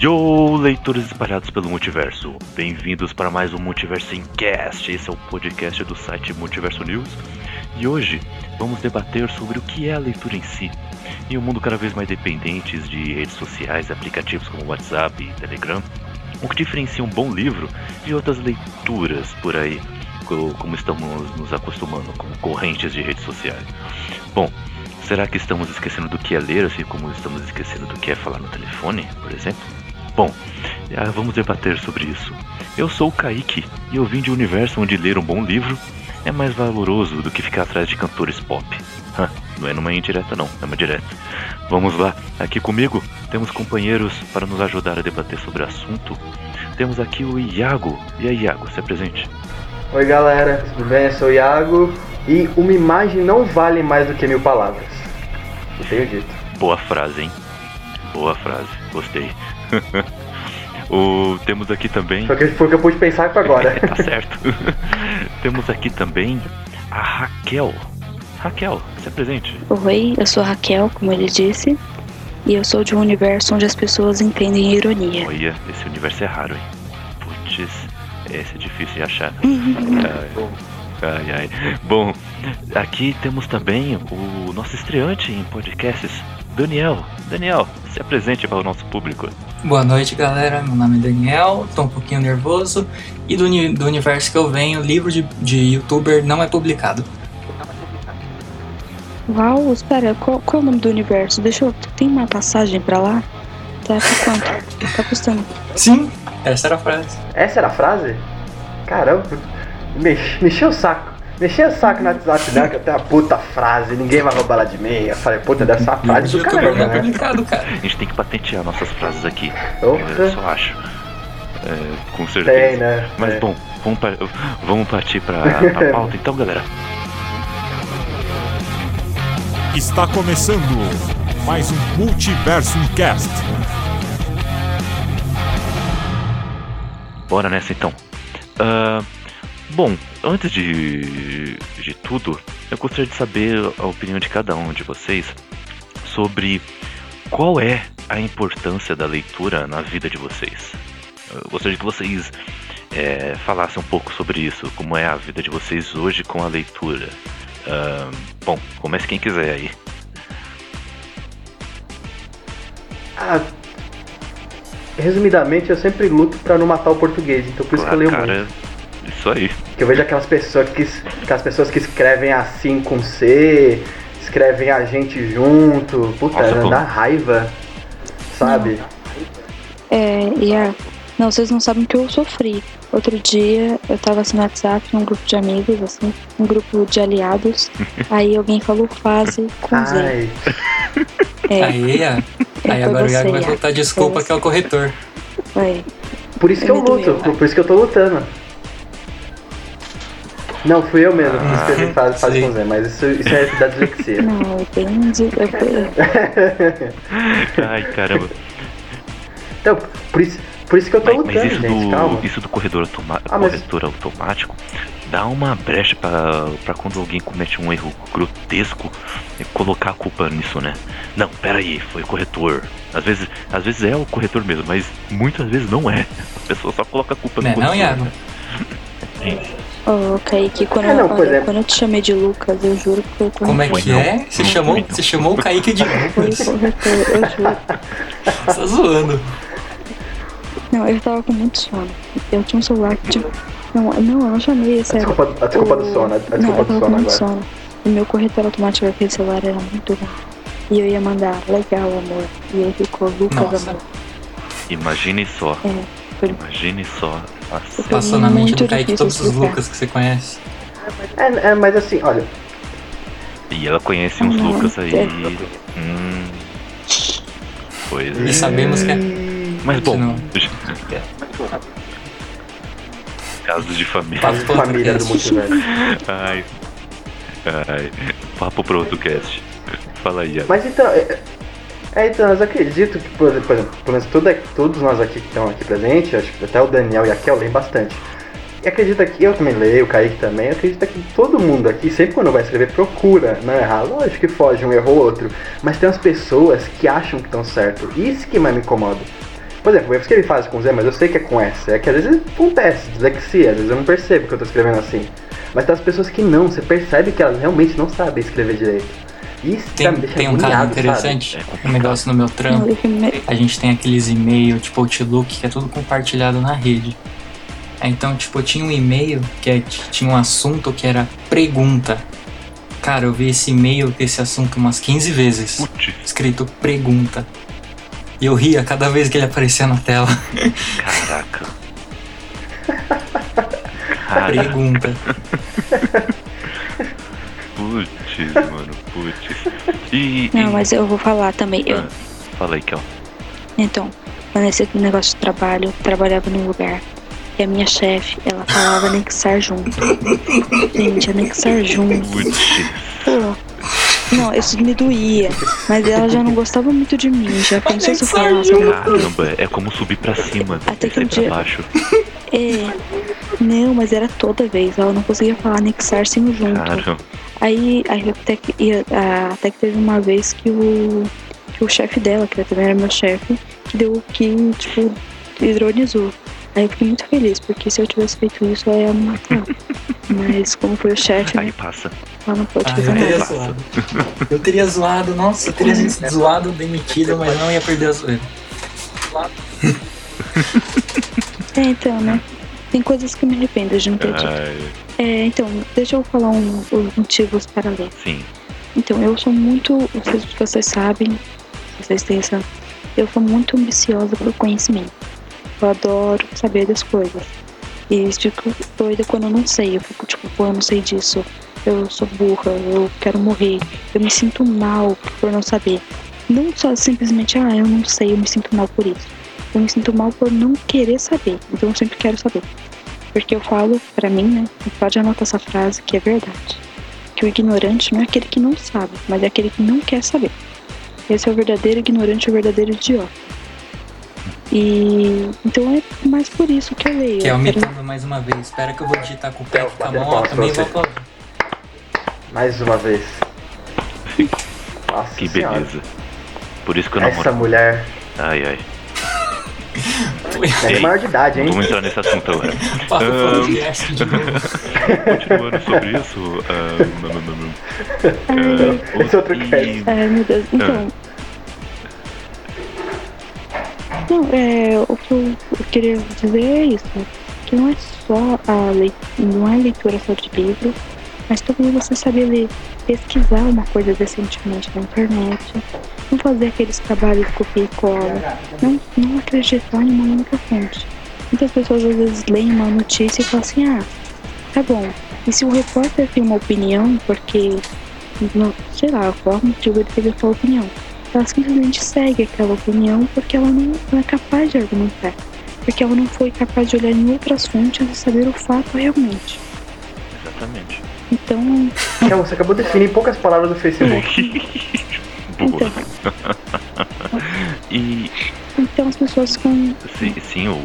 Yo, leitores espalhados pelo multiverso, bem-vindos para mais um Multiverso em Cast. Esse é o podcast do site Multiverso News. E hoje vamos debater sobre o que é a leitura em si. Em um mundo cada vez mais dependente de redes sociais, aplicativos como WhatsApp e Telegram, o que diferencia um bom livro de outras leituras por aí, como estamos nos acostumando com correntes de redes sociais. Bom, será que estamos esquecendo do que é ler, assim como estamos esquecendo do que é falar no telefone, por exemplo? Bom, vamos debater sobre isso. Eu sou o Kaique e eu vim de um universo onde ler um bom livro é mais valoroso do que ficar atrás de cantores pop. Não é numa indireta não, é uma direta. Vamos lá, aqui comigo temos companheiros para nos ajudar a debater sobre o assunto. Temos aqui o Iago. E aí, Iago, se apresente. Oi galera, tudo bem? Eu sou o Iago e uma imagem não vale mais do que mil palavras. Eu tenho dito. Boa frase, hein? Boa frase, gostei. o, temos aqui também. O que, foi que eu pude pensar para agora. tá certo. temos aqui também a Raquel. Raquel, se apresente. Oi, eu sou a Raquel, como ele disse. E eu sou de um universo onde as pessoas entendem ironia. Olha, esse universo é raro, hein? Putz, esse é difícil de achar. ai, ai. Bom, aqui temos também o nosso estreante em podcasts, Daniel. Daniel, se apresente para o nosso público. Boa noite, galera. Meu nome é Daniel, tô um pouquinho nervoso. E do, do universo que eu venho, livro de, de youtuber não é publicado. Uau, espera, qual, qual é o nome do universo? Deixa eu. Tem uma passagem pra lá? Tá por quanto? Tá custando? Sim, essa era a frase. Essa era a frase? Caramba, mex, mexeu o saco. Mexeu o saco no WhatsApp dela, que eu tenho uma puta frase, ninguém vai roubar ela de mim. Eu falei, puta, deve ser uma frase do caramba, né? Complicado, cara. A gente tem que patentear nossas frases aqui. Opa. Eu só acho. É, com certeza. Tem, né? Mas É. bom, vamos, pa- vamos partir pra, pra pauta então, galera. Está começando mais um Multiverso Cast. Bora nessa então. Ah, bom, antes de, de tudo, eu gostaria de saber a opinião de cada um de vocês sobre qual é a importância da leitura na vida de vocês. Eu gostaria que vocês eh, falassem um pouco sobre isso, como é a vida de vocês hoje com a leitura. Ah, bom, comece quem quiser aí. Ah, resumidamente, eu sempre luto pra não matar o português, então por isso que eu leio muito. Isso aí. Que eu vejo aquelas pessoas que, aquelas pessoas que escrevem assim com C, escrevem a gente junto, puta, Nossa, dá raiva, sabe? É, e a. Não, vocês não sabem o que eu sofri. Outro dia eu tava assim no WhatsApp, num grupo de amigos, assim, um grupo de aliados. aí alguém falou fase com Z. Ai, É, Aí, é, Aí agora o Iago vai Iago. soltar desculpa Foi que é o corretor. Foi. por isso que eu Me doeu. luto, por isso que eu tô lutando. Não, fui eu mesmo que escrevi faz sim. com Z, mas isso, isso é da dislexia. Não, eu de- eu- Ai, caramba. então, por isso, por isso que eu tô Mas, lutando, mas isso, gente, do, calma. isso do corredor automa Ah, mas- corretor automático dá uma brecha pra pra quando alguém comete um erro grotesco é colocar a culpa nisso, né? Não, pera aí, foi o corretor. Às vezes, às vezes é o corretor mesmo, mas muitas vezes não é. A pessoa só coloca a culpa no Né, não, corretor. Iago? Ô, Kaique, quando, É, não, eu, olha, é. quando eu te chamei de Lucas, eu juro que foi o Como é que não. é? Você Não chamou, não. você chamou o Kaique de Lucas. eu juro. Você tá zoando. Não, eu tava com muito sono. Eu tinha um celular que tinha. Não, não, eu não chamei, A sério. desculpa, a desculpa do O- sono, a não, desculpa eu do tava com sono muito agora. sono. O meu corretor automático daquele celular era muito ruim. E eu ia mandar, legal, amor. E aí ficou Lucas, Nossa. amor. Imagine só, É, foi imagine só. Nossa, Passou na mente do Kaique todos os. Lucas que você conhece. É, é, mas assim, olha, E ela conhece uns Não, Lucas aí. é. Hum. Pois E é. sabemos que é. Mas bom. Casos de família. Pro outro família do multiverso. Ai. Ai. Papo pro outro cast. Fala aí. Mas então, é, é, então, eu acredito que, por, por exemplo, pelo menos tudo, todos nós aqui que estão aqui presentes, acho que até o Daniel e a Kel leem bastante. E acredita que eu também leio, o Kaique também, acredita que todo mundo aqui, sempre quando vai escrever, procura não errar. Lógico que foge um erro ou outro, mas tem umas pessoas que acham que estão certo. Isso que mais me incomoda. Por exemplo, o erro que ele faz com Z, mas eu sei que é com S. É que às vezes acontece, dislexia, às vezes eu não percebo que eu tô escrevendo assim. Mas tem as pessoas que não, você percebe que elas realmente não sabem escrever direito. Isso Tem, tem um caso interessante, um negócio no meu trampo. A gente tem aqueles e-mail, tipo Outlook, que é tudo compartilhado na rede. Aí, Então, tipo, tinha um e-mail que é- tinha um assunto que era pergunta. Cara, eu vi esse e-mail esse assunto umas 15 vezes. Putz, Escrito pergunta. E eu ria cada vez que ele aparecia na tela. caraca. Cara, Pergunta. putz, mano, putz. E. Não, e- mas eu vou falar também. Eu, Ah, fala aí, Kel. Então, nesse negócio de trabalho, eu trabalhava num lugar e a minha chefe, ela falava anexar junto. Gente, anexar junto. Putz, Pô, não, isso me doía. Mas ela já não gostava muito de mim. Já pensou se eu falasse alguma coisa? caramba, é como subir pra cima, Até que um pra dia- baixo. É. Não, mas era toda vez. Ela não conseguia falar anexar sem o junto. Caramba. Aí, aí até, que, até que teve uma vez que o, que o chefe dela, que também era meu chefe, que deu que, tipo, ironizou. Aí eu fiquei muito feliz, porque se eu tivesse feito isso, ela ia me matar. Mas como foi o chefe, Aí né, passa. ela não pode Ah, fazer eu teria nada. zoado. Eu teria zoado, nossa, eu teria sido zoado, demitido, mas não ia perder a zoeira. É, então, né? Tem coisas que me arrependo de não ter dito. É, então, deixa eu falar um, os motivos para ler. sim. Então, eu sou muito. Vocês, vocês sabem, vocês têm essa. Eu sou muito ambiciosa por conhecimento. Eu adoro saber das coisas. E fico doida quando eu não sei. Eu fico tipo, pô, eu não sei disso. Eu sou burra, eu quero morrer. Eu me sinto mal por não saber. Não só simplesmente, ah, eu não sei, eu me sinto mal por isso. Eu me sinto mal por não querer saber. Então eu sempre quero saber. Porque eu falo, pra mim, né? Pode anotar essa frase que é verdade que o ignorante não é aquele que não sabe, mas é aquele que não quer saber. Esse é o verdadeiro ignorante o verdadeiro idiota. E então é mais por isso que eu leio. Que é quero- imitando mais uma vez. Espera que eu vou digitar com o pé Eu com a bater mão, palmas também vou aplaudir. Mais uma vez. Nossa Que senhora. beleza. Por isso que eu Essa namoro. mulher Ai, ai. é Ei, maior de idade, hein? Vamos entrar nesse assunto agora. Novo. Continuando sobre isso. não, não, não, não. Ah, Esse é outro e- cast. Ai meu Deus, então. Não, é, o que eu, eu queria dizer é isso. Que não é só a leitura, não é leitura só de livro, mas também você saber ler, pesquisar uma coisa decentemente na internet, não fazer aqueles trabalhos copia e cola, não, não acreditar em uma única fonte. Muitas pessoas às vezes leem uma notícia e falam assim, ah, tá bom. E se o repórter tem uma opinião, porque não, sei lá, o motivo ele teve aquela opinião. Ela simplesmente segue aquela opinião porque ela não, não é capaz de argumentar. Porque ela não foi capaz de olhar em outras fontes e saber o fato realmente. Exatamente. Então, Então, você acabou de definir em poucas palavras o Facebook. Boa. então, E então as pessoas ficam. sim, sim, eu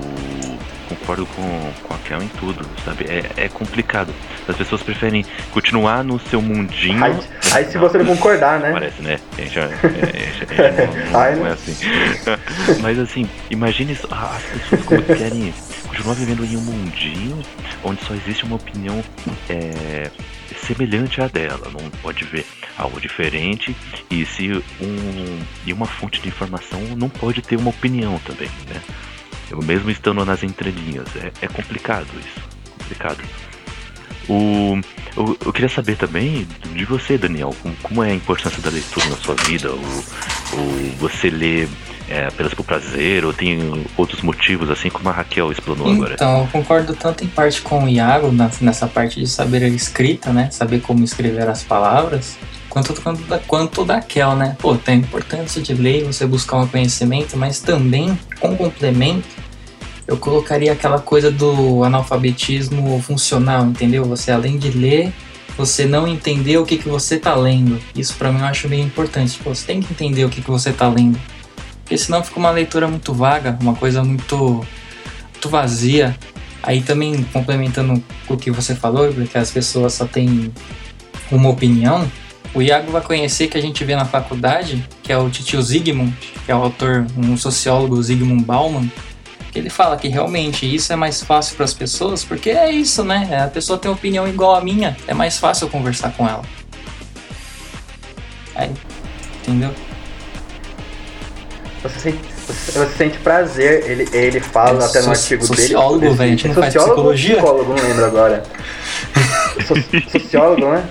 concordo com, com a Kel em tudo, sabe? É, é complicado. As pessoas preferem continuar no seu mundinho. Aí, aí se você não concordar, né? Parece, né? É, já, é, já- é, não, não- Ai, não é assim. Mas assim, imagine as pessoas como querem continuar vivendo em um mundinho onde só existe uma opinião é, semelhante à dela. Não pode ver algo diferente e se um e uma fonte de informação não pode ter uma opinião também, né? Eu mesmo estando nas entrelinhas, é, é complicado isso, complicado. O, eu, eu queria saber também de você, Daniel, como, como é a importância da leitura na sua vida? Ou, ou você lê é, apenas por prazer, ou tem outros motivos, assim como a Raquel explanou agora? Então, eu concordo tanto em parte com o Iago, nessa parte de saber a escrita, né? Saber como escrever as palavras, quanto, quanto, da, quanto daquela, né? Pô, tem a importância de ler, você buscar um conhecimento, mas também, com complemento, eu colocaria aquela coisa do analfabetismo funcional, entendeu? Você, além de ler, você não entender o que, que você tá lendo. Isso pra mim eu acho bem importante. Tipo, você tem que entender o que, que você tá lendo. Porque senão fica uma leitura muito vaga, uma coisa muito, muito vazia. Aí também, complementando com o que você falou, porque as pessoas só têm uma opinião, O Iago vai conhecer que a gente vê na faculdade, que é o Titio Zygmunt, que é o autor, um sociólogo Zygmunt Bauman, que ele fala que realmente isso é mais fácil para as pessoas, porque é isso, né? A pessoa tem uma opinião igual à minha, é mais fácil eu conversar com ela. Aí, entendeu? Você sente, você, você sente prazer, ele, ele fala É até no so- artigo dele. sociólogo, velho, a gente é não faz sociólogo ou psicologia? psicólogo, não lembro agora. So- sociólogo, né?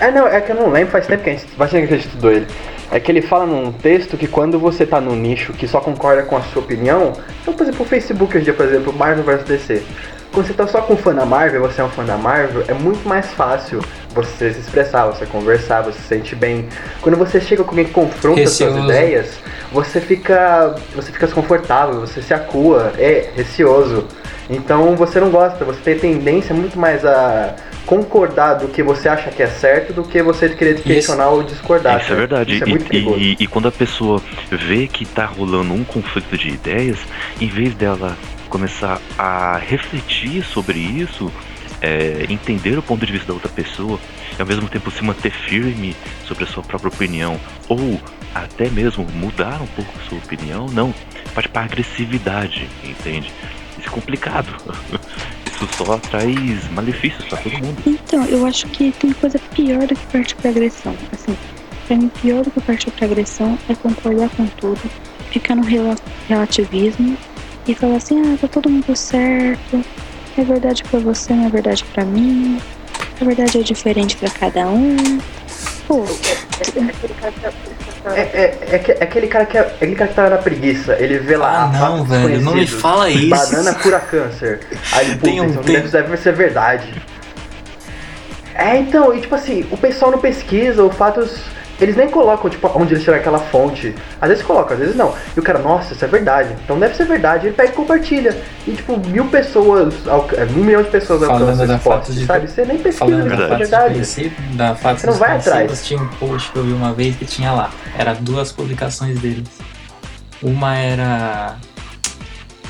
É, não, é que eu não lembro, faz tempo que a gente, faz tempo que a gente estudou ele. É que ele fala num texto que quando você tá num nicho que só concorda com a sua opinião, então, por exemplo, o Facebook hoje em dia, por exemplo, Marvel vs DC. Quando você tá só com fã da Marvel, você é um fã da Marvel, é muito mais fácil você se expressar, você conversar, você se sente bem. Quando você chega com alguém que confronta as suas ideias, você fica. você fica desconfortável, você se acua, é receoso. Então você não gosta, você tem tendência muito mais a concordar do que você acha que é certo do que você querer questionar ou discordar. Isso é verdade. Isso é E- muito perigoso. e, e quando a pessoa vê que tá rolando um conflito de ideias, em vez dela começar a refletir sobre isso, é, entender o ponto de vista da outra pessoa, e ao mesmo tempo se manter firme sobre a sua própria opinião, ou até mesmo mudar um pouco a sua opinião, não, parte para agressividade, entende? Isso é complicado. Isso só traz malefícios para todo mundo. Então, eu acho que tem coisa pior do que partir pra agressão. Assim, pra mim, pior do que partir pra agressão é concordar com tudo, ficar no rela- relativismo e falar assim: ah, tá todo mundo certo, é verdade pra você, não é verdade pra mim, a verdade é diferente pra cada um. Pô, É, é, é, é aquele cara que é, aquele cara que tá na preguiça, ele vê lá. Ah, não, velho, não me fala isso. Banana cura câncer. Aí ele, Tem um- tem- deve, deve ser verdade. É, então, e tipo assim, o pessoal não pesquisa, o fatos. Eles nem colocam, tipo, onde eles tiraram aquela fonte. Às vezes colocam, às vezes não. E o cara, nossa, isso é verdade. Então deve ser verdade. Ele pega e compartilha. E tipo, mil pessoas, alca- é, um milhão de pessoas Falando alcançam esse post, fatos de- sabe? Você nem pesquisa, Falando da é verdade. da Você não vai atrás. tinha um post que eu vi uma vez que tinha lá. Era duas publicações deles. Uma era.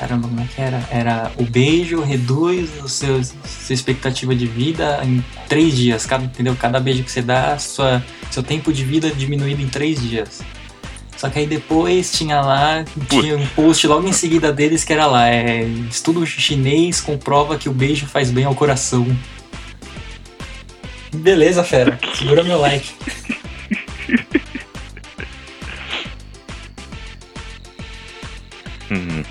Caramba, como é que era? Era o beijo reduz o seu, sua expectativa de vida em três dias. Cada, entendeu? Cada beijo que você dá, sua, seu tempo de vida diminuído em três dias. Só que aí depois tinha lá, tinha um post logo em seguida deles que era lá, é, estudo chinês comprova que o beijo faz bem ao coração. Beleza, fera. Segura meu like. Uhum.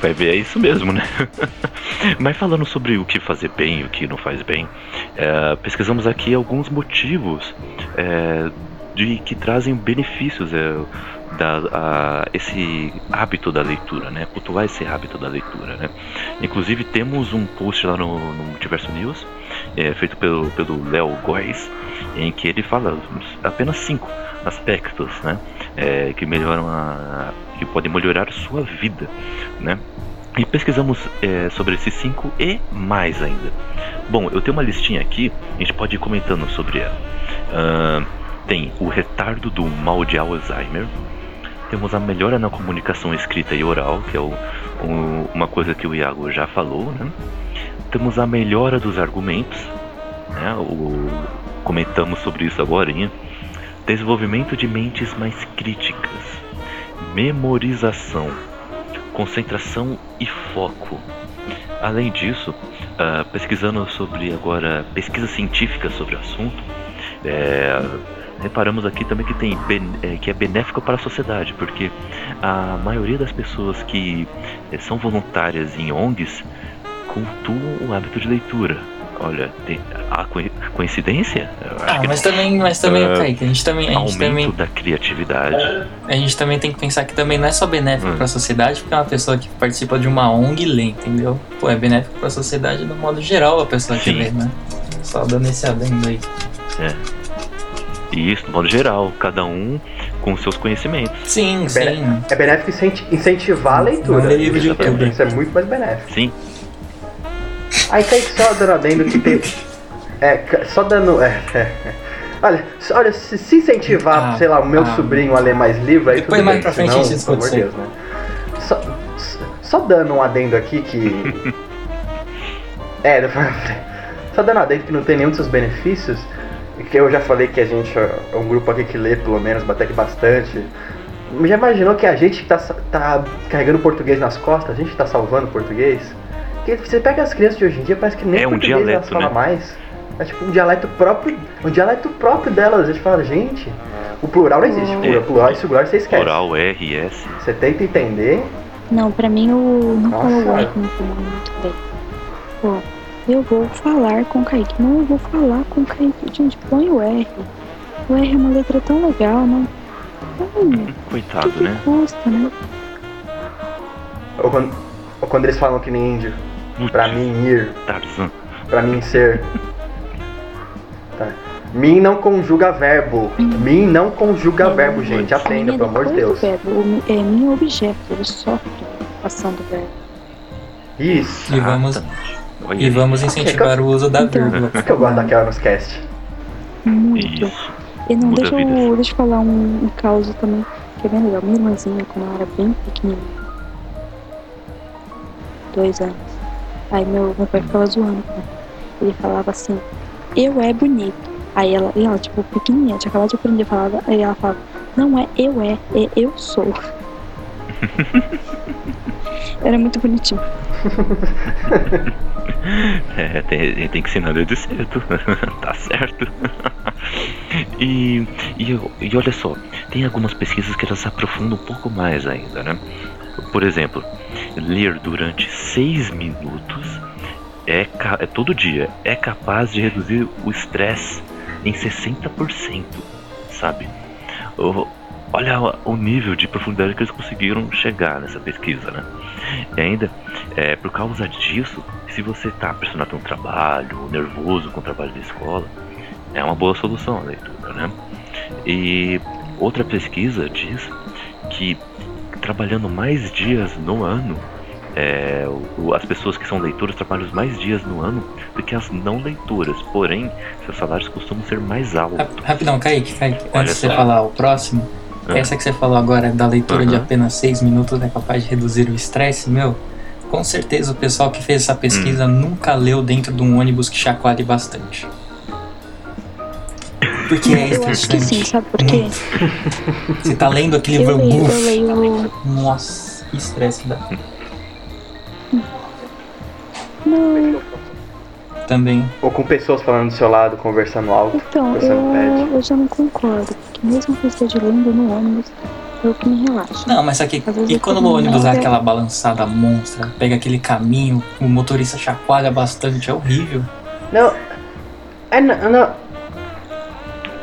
Vai ver, é isso mesmo, né? Mas falando sobre o que fazer bem e o que não faz bem, é, pesquisamos aqui alguns motivos é, de que trazem benefícios é, da, a, esse hábito da leitura, né? Cultuar esse hábito da leitura, né? Inclusive temos um post lá no, no Multiverso News, é, feito pelo pelo Léo Góes, em que ele fala apenas cinco aspectos, né? é, que melhoram a, que podem melhorar sua vida, né? E pesquisamos é, sobre esses cinco e mais ainda. Bom, eu tenho uma listinha aqui, a gente pode ir comentando sobre ela. Ahn, tem o retardo do mal de Alzheimer. Temos a melhora na comunicação escrita e oral, que é o- o- uma coisa que o Iago já falou, né? Temos a melhora dos argumentos, né? O, comentamos sobre isso agora. hein? Desenvolvimento de mentes mais críticas, memorização, concentração e foco. Além disso, ah, pesquisando sobre agora pesquisas científicas sobre o assunto, é, reparamos aqui também que tem é, que é benéfico para a sociedade, porque a maioria das pessoas que eh, são voluntárias em ONGs cultuam o hábito de leitura. Olha, tem a coi- coincidência? Eu acho Ah, que mas não. também, mas também, Ah, Kaique, a gente também, a gente Aumento também, da criatividade. a gente também tem que pensar que também não é só benéfico Hum. pra sociedade, porque é uma pessoa que participa de uma ONG lê, entendeu? Pô, é benéfico pra sociedade no modo geral a pessoa que Sim. lê, né? Só dando esse adendo aí. E isso, de modo geral, cada um com seus conhecimentos. Sim, Bene- sim. É benéfico incenti- incentivar a leitura. Não é livro de Isso é- youtuber. Isso é muito mais benéfico. Sim, Aí Kaique só dando adendo que tem. É, só dando. É, é, Olha, se- olha se, se incentivar, Ah, sei lá, o meu ah. sobrinho a ler mais livro, aí Depois tudo mais bem, pra frente senão, a gente discute Deus, né? Só, só dando um adendo aqui que... é, só dando um adendo que não tem nenhum dos seus benefícios, que eu já falei que a gente é um grupo aqui que lê, pelo menos, até que bastante. Já imaginou que a gente tá, tá carregando português nas costas, a gente tá salvando o português? Porque você pega as crianças de hoje em dia, parece que nem É um português elas dialeto, falam né? mais. É tipo um dialeto próprio, um dialeto próprio delas. A gente fala, gente, o plural não existe. É. O plural e singular você esquece. Oral, R, S. Você tenta entender. Não, pra mim o não me incomoda muito bem. Pô, eu vou falar com o Kaique. Não, eu vou falar com o Kaique. Gente, põe o R. O R é uma letra tão legal, não? Hum, o Coitado, que, que né? custa, né? Ou quando, ou quando eles falam que nem índio. Pra mim ir, Tarzan. pra mim ser. Tá. Mim não conjuga verbo. Mim não conjuga verbo, gente. Aprenda, é pelo amor de Deus. verbo. É minha objeto, ele sofre passando o verbo. Isso. E vamos. Olha e vamos incentivar o uso da Então. vírgula. Por que eu gosto daquela nos cast? Muito. Isso. E não, Muda deixa eu, deixa eu falar um, um caso também, que é bem legal. Minha irmãzinha, quando ela era bem pequenininha, dois anos, aí meu, meu pai ficava zoando ela. Ele falava assim, eu é bonito. Aí ela, e ela, tipo, pequenininha, tinha acabado de aprender a falar, aí ela falava, não é eu é, é eu sou. Era muito bonitinho. É, tem, tem que ensinar desde cedo. tá certo. e, e, e olha só, tem algumas pesquisas que elas aprofundam um pouco mais ainda, né? Por exemplo, ler durante seis minutos é, é todo dia é capaz de reduzir o estresse em 60%, sabe? Olha o- nível de profundidade que eles conseguiram chegar nessa pesquisa, né? E ainda, é, por causa disso, se você está pressionado no trabalho, nervoso com o trabalho da escola, é uma boa solução a leitura, né? E outra pesquisa diz que trabalhando mais dias no ano, é, o- as pessoas que são leitoras trabalham mais dias no ano do que as não leitoras, porém, seus salários costumam ser mais altos. Rap- Rapidão, Kaique, Kaique, Olha antes de você falar o próximo, Ah. essa que você falou agora da leitura de Aham. apenas seis minutos é capaz de reduzir o estresse, meu. Com certeza o pessoal que fez essa pesquisa Hum. nunca leu dentro de um ônibus que chacoalhe bastante. Porque é Eu acho que sim, estressante. sabe por quê? Você tá lendo aquele Eu leio, eu buf. leio. Nossa, que estresse dá. Não, Também. Ou com pessoas falando do seu lado, conversando alto. então, eu, eu já não concordo. Porque mesmo que eu esteja lendo no ônibus, é o que me relaxa. Não, mas aqui, e eu quando o ônibus dá aquela balançada monstra, pega aquele caminho, o motorista chacoalha bastante, é horrível. Não. É, não, não.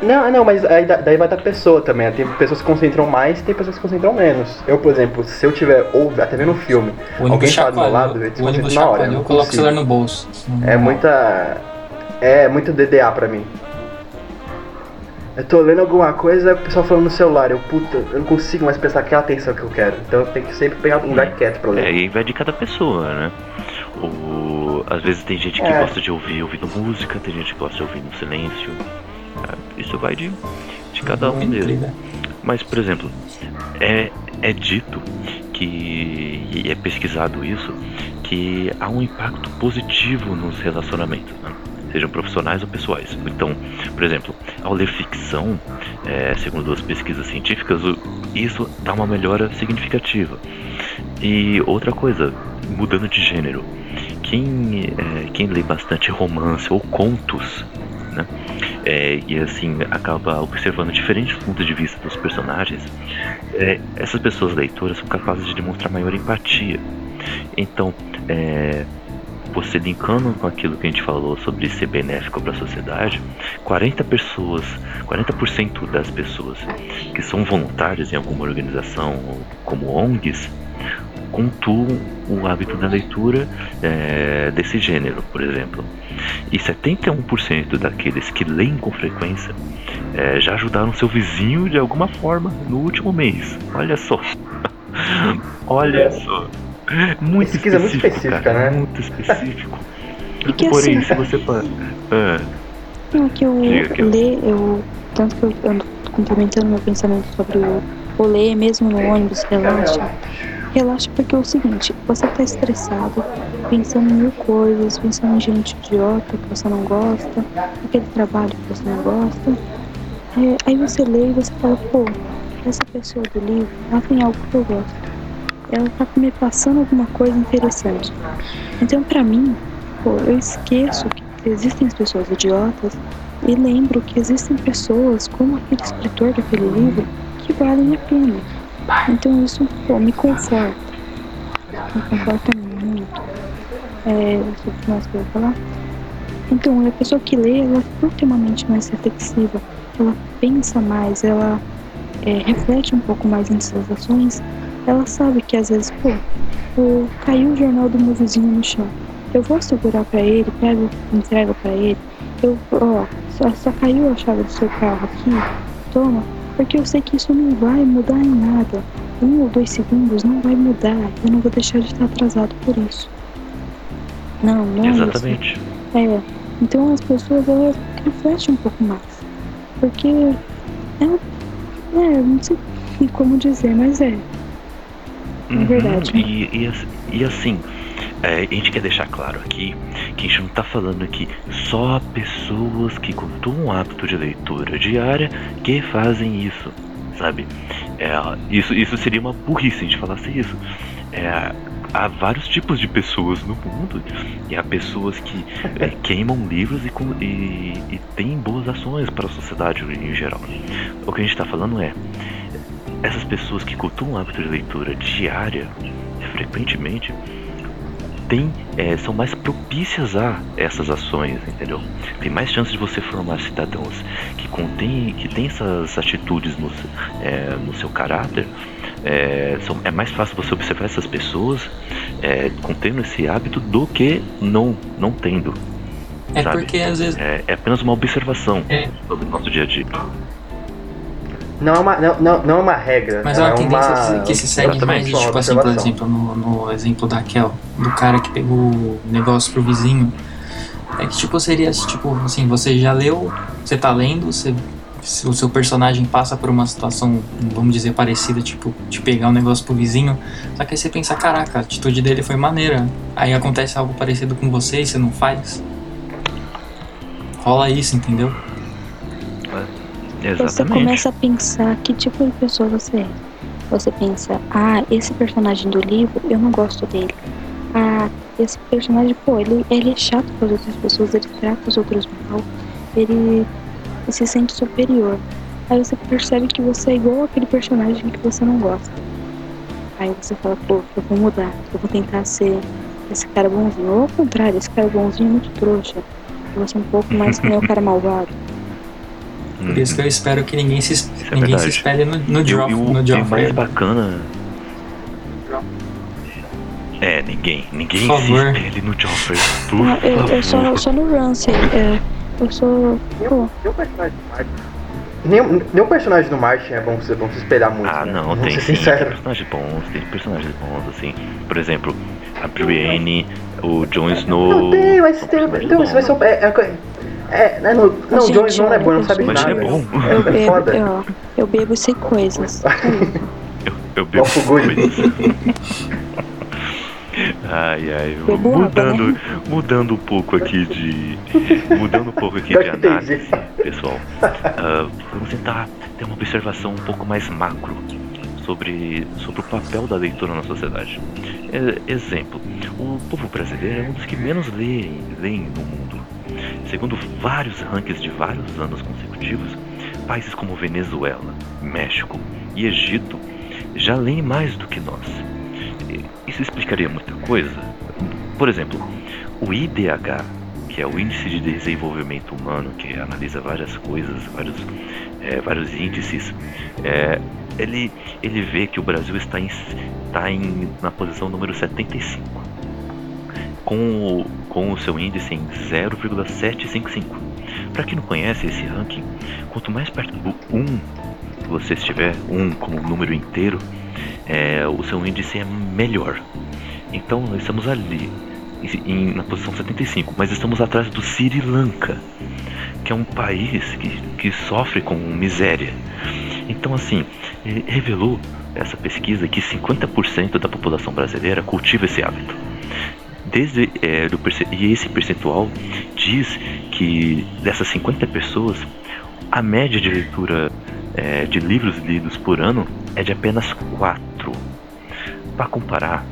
Não, não, mas aí da- daí vai da pessoa também. né? Tem pessoas que concentram mais, tem pessoas que concentram menos. Eu, por exemplo, se eu tiver ou até vendo um filme, Alguém tá do meu lado, eu desconcentro na hora, eu eu coloco o celular no bolso. é muita. É muito DDA pra mim. Eu tô lendo alguma coisa, o pessoal falando no celular, eu puta, eu não consigo mais prestar aquela atenção que eu quero. Então eu tenho que sempre pegar um lugar quieto pra É, ler. e vai de cada pessoa, né? O... Às vezes tem gente que É. gosta de ouvir ouvindo música, tem gente que gosta de ouvir no silêncio. Ah, Isso vai de, de cada um deles. Mas, por exemplo, é, é dito que, e é pesquisado isso, que há um impacto positivo nos relacionamentos, né? sejam profissionais ou pessoais. Então, por exemplo, ao ler ficção, é, segundo as pesquisas científicas, isso dá uma melhora significativa. E outra coisa, mudando de gênero, quem, é, quem lê bastante romance ou contos, né? é, e assim acaba observando diferentes pontos de vista dos personagens, é, essas pessoas leitoras são capazes de demonstrar maior empatia. Então, é, você linkando com aquilo que a gente falou sobre ser benéfico para a sociedade, 40 pessoas, 40% das pessoas que são voluntárias em alguma organização como ONGs cultuam o hábito da leitura é, desse gênero, por exemplo. E 71% daqueles que leem com frequência é, já ajudaram seu vizinho de alguma forma no último mês. Olha só. Olha só. Muito Pesquisa específico, muito específica, cara, né? Muito específico. E que Porém, assim- se você. Ah, é que eu Diga que eu- ler, eu. Tanto que eu ando complementando meu pensamento sobre o, o ler, mesmo no ônibus, relaxa. Relaxa porque é o seguinte, você tá estressado, pensando em mil coisas, pensando em gente idiota que você não gosta, aquele trabalho que você não gosta. É, aí você lê e você fala, pô, essa pessoa do livro, ela tem algo que eu gosto. Ela tá me passando alguma coisa interessante. Então, pra mim, pô, eu esqueço que existem as pessoas idiotas e lembro que existem pessoas como aquele escritor daquele livro que valem a pena. Então isso pô, me conforta. Me conforta muito. É, eu ver mais que eu falar. Então, a pessoa que lê, ela ter uma mente mais reflexiva, ela pensa mais, ela é, reflete um pouco mais em suas ações, ela sabe que às vezes, pô, o, caiu o jornal do meu vizinho no chão. Eu vou segurar pra ele, pego, entrego pra ele. Eu, ó, só, só caiu a chave do seu carro aqui, toma, porque eu sei que isso não vai mudar em nada. Um ou dois segundos não vai mudar. Eu não vou deixar de estar atrasado por isso. Não, não é isso. Exatamente. É, então as pessoas elas refletem um pouco mais. Porque é, é, não sei como dizer, mas é. Uhum, verdade. E, e, e assim, é, a gente quer deixar claro aqui que a gente não tá falando aqui só pessoas que cultuam um hábito de leitura diária que fazem isso, sabe? É, isso, isso seria uma burrice a gente falasse isso. É, há vários tipos de pessoas no mundo e há pessoas que é, queimam livros e, com- e, e têm boas ações para a sociedade em geral. O que a gente está falando é essas pessoas que cultuam o hábito de leitura diária, frequentemente, têm, é, são mais propícias a essas ações, entendeu? Tem mais chance de você formar cidadãos que contêm, que têm essas atitudes no, é, no seu caráter. É, são- é mais fácil você observar essas pessoas é, contendo esse hábito do que não, não tendo. É Sabe? porque às vezes. É, é apenas uma observação É. sobre o nosso dia a dia. Não é uma, não, não, não é uma regra. Mas é ela uma tendência uma- que se segue mais, tipo assim, por exemplo, no, no exemplo da Kel, do cara que pegou o negócio pro vizinho. É que, tipo, seria, tipo, assim, você já leu, você tá lendo, você, se o seu personagem passa por uma situação, vamos dizer, parecida, tipo, de pegar um negócio pro vizinho, só que aí você pensa, caraca, a atitude dele foi maneira. Aí acontece algo parecido com você e você não faz. Rola isso, entendeu? Você Exatamente. começa a pensar que tipo de pessoa você é. Você pensa, ah, esse personagem do livro, eu não gosto dele. Ah, esse personagem, pô, ele, ele é chato com as outras pessoas, ele trata os outros mal, ele, ele se sente superior. Aí você percebe que você é igual aquele personagem que você não gosta. Aí você fala, pô, eu vou mudar, eu vou tentar ser esse cara bonzinho. Ou ao contrário, esse cara bonzinho é muito trouxa. Eu vou ser um pouco mais que o cara malvado. Por isso que eu espero que ninguém se, Isso é ninguém se verdade. espelhe no, no, Joff, e o, no mais bacana. É, ninguém. Ninguém Por se espelhe no Joffrey. Por Ah, eu, favor. eu só, só no Ramsey. É, eu sou. Pô, Nenhum personagem do Martin. Nenhum, nenhum personagem do Martin é bom você, bom se espelhar muito. Ah, né? não, Vamos tem ser sim. Tem personagens bons, tem personagens bons, assim. Por exemplo, a Brienne, o Jon Snow. Não tem, mas tem, isso vai ser. É, é, é, né, no, não, Gente, Jon Snow não é bom, não sabe Mas nada. ele é bom. eu É bebo, foda. eu, eu bebo e sei coisas. Eu, eu bebo fugulho. coisas. Ai, ai, Bebo água, mudando, né? mudando um pouco aqui de. Mudando um pouco aqui Eu de análise, pessoal. Ah, vamos tentar ter uma observação um pouco mais macro sobre, sobre o papel da leitura na sociedade. É, exemplo, o povo brasileiro é um dos que menos leem, leem no mundo. Segundo vários rankings de vários anos consecutivos, países como Venezuela, México e Egito já leem mais do que nós. Isso explicaria muita coisa. Por exemplo, o IDH, que é o Índice de Desenvolvimento Humano, que analisa várias coisas, vários, é, vários índices, é, ele, ele vê que o Brasil está, em, está em, na posição número 75, com com o seu índice em 0,755. Para quem não conhece esse ranking, quanto mais perto do 1 que você estiver, 1 como número inteiro, é, o seu índice é melhor. Então nós estamos ali, em, na posição 75, mas estamos atrás do Sri Lanka, que é um país que, que sofre com miséria. Então, assim, revelou essa pesquisa que 50% da população brasileira cultiva esse hábito. Desde, é, do, e esse percentual diz que dessas 50 pessoas, a média de leitura é, de livros lidos por ano é de apenas 4. Para comparar,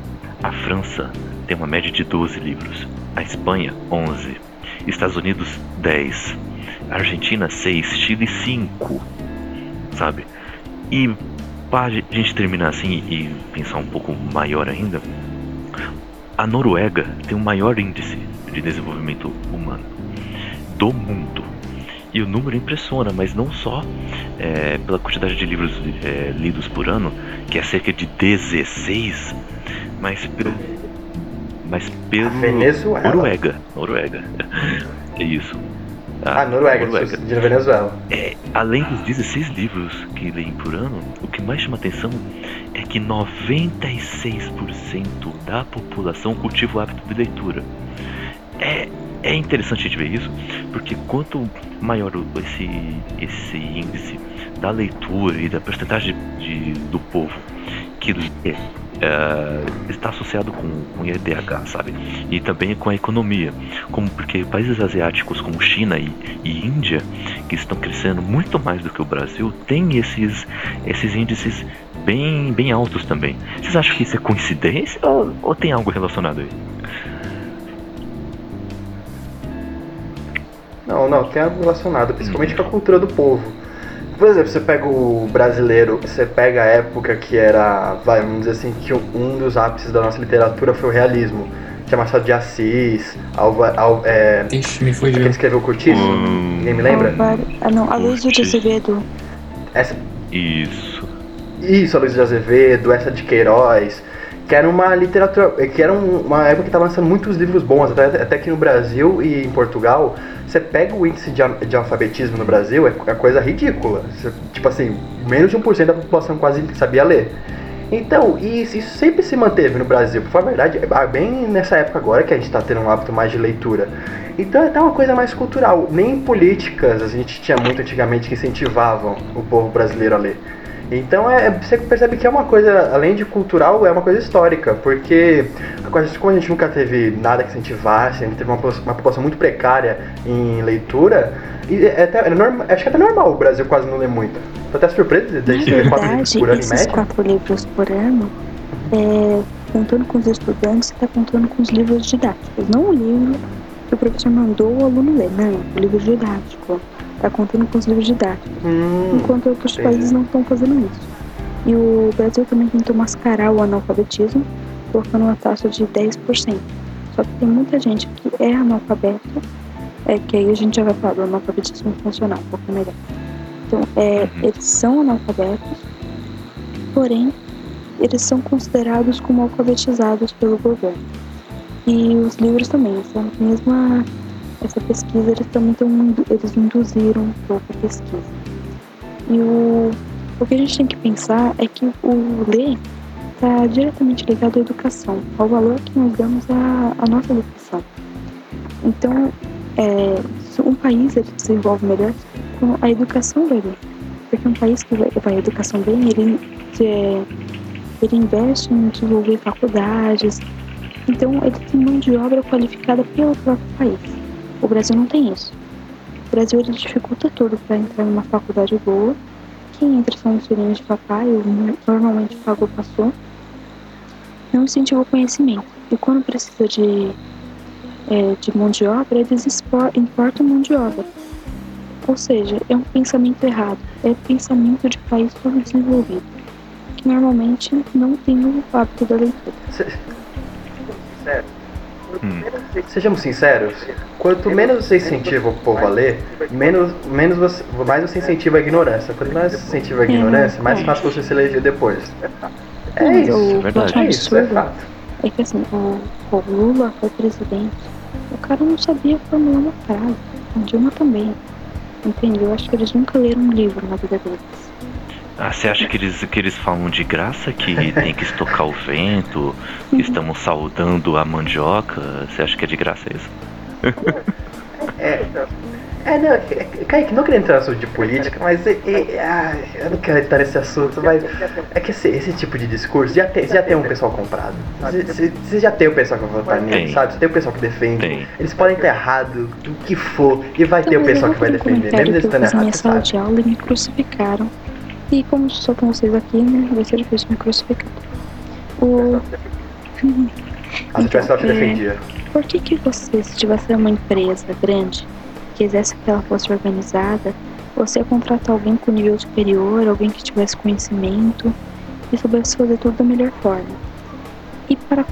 a França tem uma média de 12 livros, a Espanha 11, Estados Unidos 10, Argentina 6, Chile 5, sabe? E para a gente terminar assim e pensar um pouco maior ainda, a Noruega tem o maior índice de desenvolvimento humano do mundo. E o número impressiona, mas não só é, pela quantidade de livros é, lidos por ano, que é cerca de 16, mas pelo. Mas pelo. Venezuela. Noruega. Noruega. É isso. Ah, ah Noruega, Noruega. de Venezuela. É, além dos 16 livros que leem por ano, o que mais chama atenção é que 96% da população cultiva o hábito de leitura. É, é interessante gente ver isso, porque quanto maior esse, esse índice da leitura e da porcentagem de, do povo que lê uh, está associado com, com o IDH, sabe? E também com a economia, como porque países asiáticos como China e, e Índia, que estão crescendo muito mais do que o Brasil, têm esses, esses índices bem, bem altos também. Vocês acham que isso é coincidência ou, ou tem algo relacionado aí? Não, não, tem algo relacionado, principalmente com a cultura do povo. Por exemplo, você pega o brasileiro, você pega a época que era, vai, vamos dizer assim, que um dos ápices da nossa literatura foi o realismo. Tinha Machado de Assis, Alva, Al, é, Ixi, me fugiu. Quem escreveu Curtiço? Hum, Ninguém me lembra? Ah, não, a Luísa de Azevedo. Essa... Isso. Isso, Luísa de Azevedo, essa de Queiroz que era uma literatura, que era uma época que estava lançando muitos livros bons, até, até que no Brasil e em Portugal, você pega o índice de, de alfabetismo no Brasil, é, é coisa ridícula. Você, tipo assim, menos de 1% da população quase sabia ler. Então, isso, isso, sempre se manteve no Brasil. Por falar a verdade, é bem nessa época agora que a gente está tendo um hábito mais de leitura. Então é até uma coisa mais cultural. Nem políticas a gente tinha muito antigamente que incentivavam o povo brasileiro a ler. Então é, você percebe que é uma coisa, além de cultural, é uma coisa histórica, porque como a gente nunca teve nada que incentivasse, a gente teve uma, uma população muito precária em leitura, e é até, é normal, acho que é até normal o Brasil quase não ler muito. Tô até surpreso de gente ter quatro livros por ano em média. quatro livros por ano, é, contando com os estudantes, está contando com os livros didáticos, não o livro que o professor mandou o aluno ler, não, o livro didático Está contando com os livros didáticos. Hum, enquanto outros entendi. países não estão fazendo isso. E o Brasil também tentou mascarar o analfabetismo, colocando uma taxa de 10%. Só que tem muita gente que é analfabeta, é, que aí a gente já vai falar do analfabetismo funcional um pouco melhor. Então, é, uhum. eles são analfabetos, porém, eles são considerados como alfabetizados pelo governo. E os livros também, são a mesma essa pesquisa eles também eles induziram um pouco a pesquisa. E o, o que a gente tem que pensar é que o ler está diretamente ligado à educação, ao valor que nós damos à, à nossa educação. Então, é, um país ele desenvolve melhor com a educação dele. Porque um país que vai, vai a educação bem, ele, é, ele investe em desenvolver faculdades. Então, ele tem mão de obra qualificada pelo próprio país. O Brasil não tem isso. O Brasil ele dificulta tudo para entrar numa faculdade boa. Quem entra são os filhinhos de papai, ou normalmente pagou passou. Não incentiva o conhecimento. E quando precisa de, é, de mão de obra, eles importam mão de obra. Ou seja, é um pensamento errado. É pensamento de país desenvolvido, que normalmente não tem o hábito da leitura. Certo. Hum. Sejamos sinceros, quanto menos você incentiva o povo a ler, menos, menos você, mais você incentiva a ignorância. Quanto mais você incentiva a ignorância, mais fácil você se eleger depois. É isso, o verdade. é isso, é fato. É que assim, o, o Lula foi presidente, o cara não sabia formular uma frase, a Dilma também. Entendeu? Acho que eles nunca leram um livro na vida deles. Ah, você acha que eles, que eles falam de graça que tem que estocar o vento, que estamos saudando a mandioca? Você acha que é de graça isso? É, é, não, é, Kaique, não queria entrar no assunto de política, mas é, é, ah, eu não quero entrar nesse assunto, mas é que esse, esse tipo de discurso já tem, já tem um pessoal comprado. Você já tem o pessoal que vai votar nele, sabe? Você tem o pessoal que defende. Tem. Eles podem estar errado, o que for, e vai ter o pessoal que vai defender, mesmo eles estando errados. minha sala de aula e me crucificaram. E como só com vocês aqui, né, vai ser difícil me crucificar. O... Te Então, é, defendia. Por que que você, se tivesse uma empresa grande, quisesse que ela fosse organizada, você ia contratar alguém com nível superior, alguém que tivesse conhecimento e soubesse fazer tudo da melhor forma. E para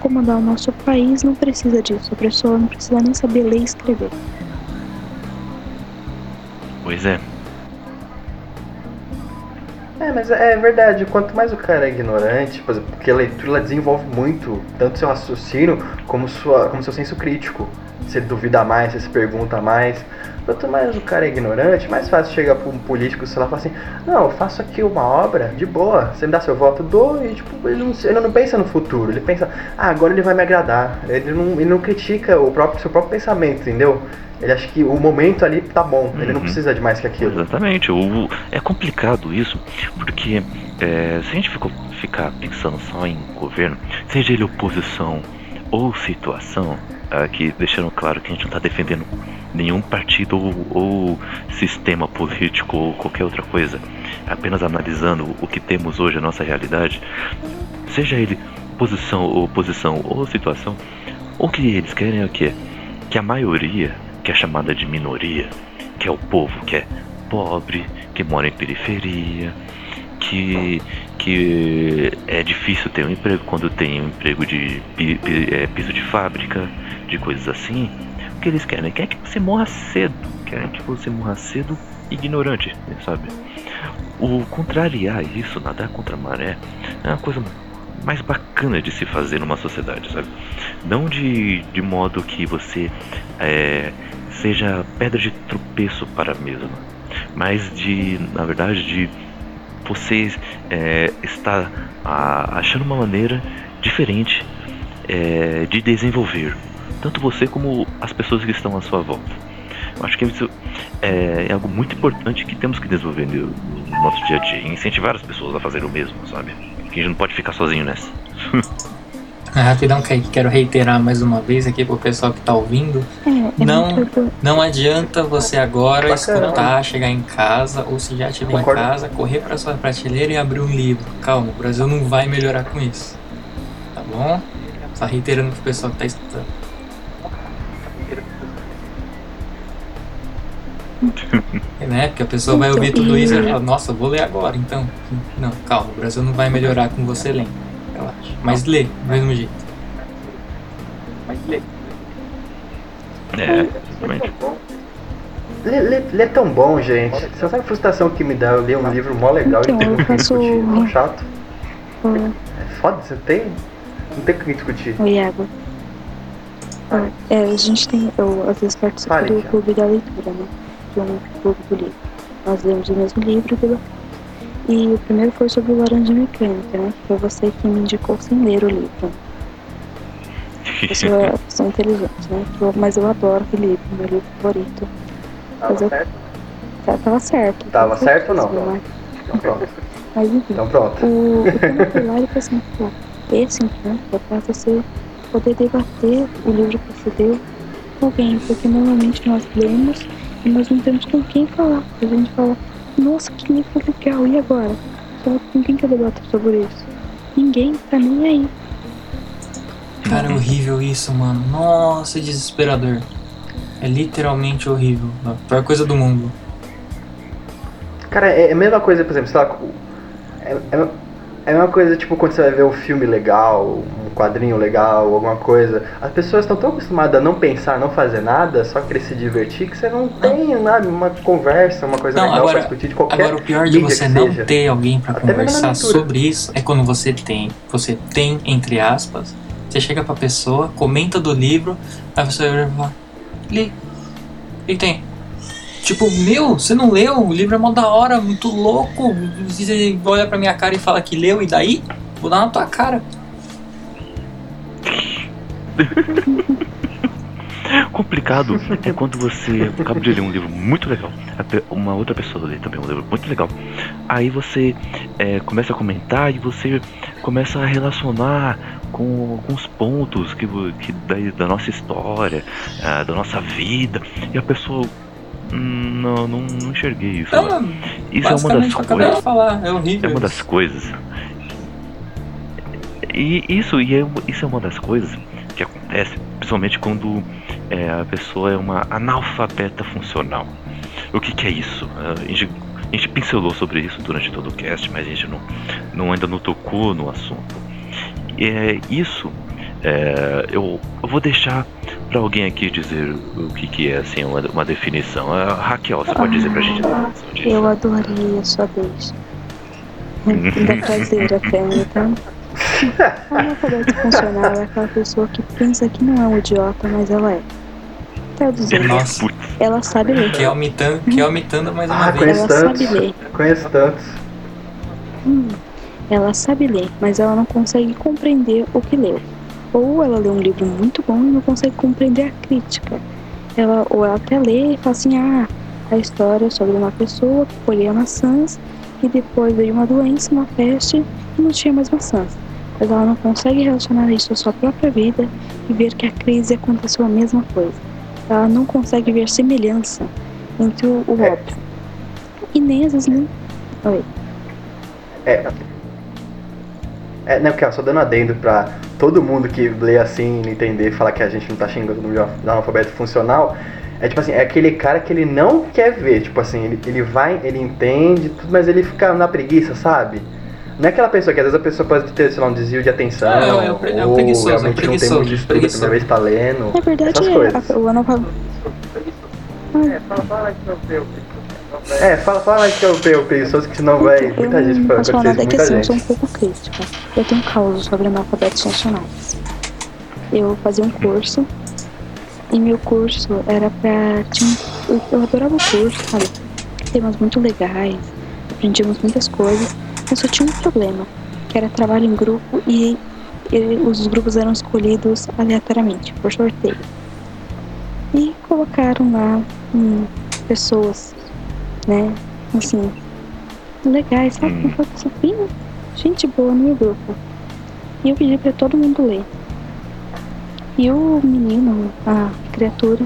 comandar o nosso país não precisa disso, a pessoa não precisa nem saber ler e escrever. Pois é. É, mas é verdade, quanto mais o cara é ignorante, por exemplo, porque a leitura desenvolve muito, tanto seu raciocínio como, sua, como seu senso crítico. Você duvida mais, você se pergunta mais. Quanto mais o cara é ignorante, mais fácil chegar pra um político, sei lá, e falar assim, não, eu faço aqui uma obra, de boa, você me dá seu voto, dou, e tipo, ele não, ele não pensa no futuro, ele pensa, ah, agora ele vai me agradar. Ele não, ele não critica o próprio, seu próprio pensamento, entendeu? Ele acha que o momento ali tá bom, ele não Uhum. precisa de mais que aquilo. Exatamente. O, é complicado isso, porque é, se a gente ficou, ficar pensando só em governo, seja ele oposição ou situação, aqui deixando claro que a gente não está defendendo nenhum partido ou, ou sistema político ou qualquer outra coisa, apenas analisando o que temos hoje, a nossa realidade, seja ele posição ou oposição ou situação, o que eles querem é o quê? Que a maioria, que é chamada de minoria, que é o povo que é pobre, que mora em periferia, que, que é difícil ter um emprego quando tem um emprego de é, piso de fábrica, de coisas assim. Que eles querem? Querem que você morra cedo, querem que você morra cedo ignorante, sabe? O contrariar isso, nadar contra a maré, é uma coisa mais bacana de se fazer numa sociedade, sabe? Não de, de modo que você é, seja pedra de tropeço para a mesma, mas de, na verdade, de você é, estar ah, achando uma maneira diferente é, de desenvolver tanto você como as pessoas que estão à sua volta. Eu acho que isso é, é algo muito importante que temos que desenvolver no, no nosso dia a dia incentivar as pessoas a fazer o mesmo, sabe? Que a gente não pode ficar sozinho nessa. Ah, Rapidão, Kaique, quero reiterar mais uma vez aqui pro pessoal que tá ouvindo. É, é Não. muito Não adianta você agora Bacana. escutar, chegar em casa, ou se já estiver em casa, correr pra sua prateleira e abrir um livro. Calma, o Brasil não vai melhorar com isso. Tá bom? Só reiterando pro pessoal que tá escutando. né? Porque a pessoa vai ouvir tudo isso e vai falar, nossa, vou ler agora, então. Não, calma, o Brasil não vai melhorar com você lendo. Relaxa. Mas lê, do mesmo jeito. Mas lê. É, lê é tão bom, gente. Você sabe a frustração que me dá eu ler um livro mó legal Então, e um fim faço- discutir. Chato. Ô, É foda, você tem. Não tem o que discutir. ô Iago. Ó, É, a gente tem, eu às vezes participo Fale, do clube da leitura, né? De um clube do livro. Nós lemos o mesmo livro e. E o primeiro foi sobre o Laranja Mecânica, né? Que foi você que me indicou sem ler o livro. Pessoa, pessoa inteligente, né? Que eu- mas eu adoro aquele livro, meu livro favorito. Mas eu- Tá- Tava certo. Tava certo ou não? né? Então pronto. Mas enfim. Então pronto. O, o tema foi lá e falou assim, pô, esse encontro é pra você poder debater o livro que você deu com alguém, porque normalmente nós lemos e nós não temos com quem falar. A gente fala, nossa, que livro legal, e agora? Só com quem que eu debato sobre isso? Ninguém tá nem aí. Cara, é horrível isso, mano. Nossa, é desesperador. É literalmente horrível. A pior coisa do mundo. Cara, é a mesma coisa, por exemplo, sei lá. É, é, é a mesma coisa, tipo, quando você vai ver um filme legal, um quadrinho legal, alguma coisa. As pessoas estão tão acostumadas a não pensar, não fazer nada, só querer se divertir, que você não tem nada, uma conversa, uma coisa Não, legal agora- pra discutir de qualquer Agora, o pior de você não seja. ter alguém na conversar sobre isso é quando você tem. Você tem, entre aspas, você chega pra pessoa, comenta do livro, aí você vai fala, li. E tem. Tipo, meu, você não leu? O livro é mó da hora, muito louco. Você olha pra minha cara e fala que leu, e daí? Vou dar na tua cara. Complicado é quando você acaba de ler um livro muito legal, uma outra pessoa lê também um livro muito legal. Aí você é, começa a comentar e você começa a relacionar com alguns pontos que, que da, da nossa história, ah, da nossa vida, e a pessoa. "Hum, Não, não, não enxerguei isso. Então, Isso é uma das coisas. de falar, é É horrível. uma das coisas. E isso, e é, isso é uma das coisas que acontece, principalmente quando é, a pessoa é uma analfabeta funcional. O que, que é isso? A gente, a gente pincelou sobre isso durante todo o cast, mas a gente não, não ainda não tocou no assunto. É, isso é, eu, eu vou deixar para alguém aqui dizer o que, que é assim, uma, uma definição. Ah, Raquel, você pode dizer pra gente a definição disso? Eu adorei a sua vez. Da prazer até, então. A analfabeto funcional é aquela pessoa que pensa que não é um idiota, mas ela é. Traduzindo, Nossa, Putz, ela sabe ler. que é omitando, que é omitando mais uma Ah, vez. Ela tantos. sabe ler. Conheço tantos. Hum, ela sabe ler, mas ela não consegue compreender o que leu. Ou ela lê um livro muito bom e não consegue compreender a crítica. Ela, ou ela até lê e fala assim, ah, a história é sobre uma pessoa que colhia maçãs e depois veio uma doença, uma peste e não tinha mais maçãs. Mas ela não consegue relacionar isso à sua própria vida e ver que a crise aconteceu a mesma coisa. Ela não consegue ver semelhança entre o, o óbvio. E nem às vezes nem. Oi. É. É, né, Kel, só dando adendo pra todo mundo que lê assim e entender, falar que a gente não tá xingando no analfabeto funcional. É tipo assim, é aquele cara que ele não quer ver, tipo assim, ele, ele vai, ele entende tudo, mas ele fica na preguiça, sabe? Não é aquela pessoa que às vezes a pessoa pode ter, sei lá, um desvio de atenção, É, é o é o ou preguiçoso, é o realmente não tem muito estudo, a primeira vez tá lendo. Na verdade, essas é, coisas. o. É, fala, fala que é o pre- o preguiçoso, que senão vai eu muita gente não pra posso falar nada, é que muita assim, eu sou um gente. pouco crítica. Eu tenho causa sobre analfabetos funcionais. Eu fazia um curso e meu curso era pra. Tinha, eu, eu adorava o curso, sabe? Temas muito legais, aprendíamos muitas coisas, mas só tinha um problema, que era trabalho em grupo e, e os grupos eram escolhidos aleatoriamente, por sorteio. E colocaram lá hum, pessoas, né? Assim, legais, sabe? Hum. Uma pessoa bem gente boa no meu grupo. E eu pedi pra todo mundo ler. E o menino, a criatura,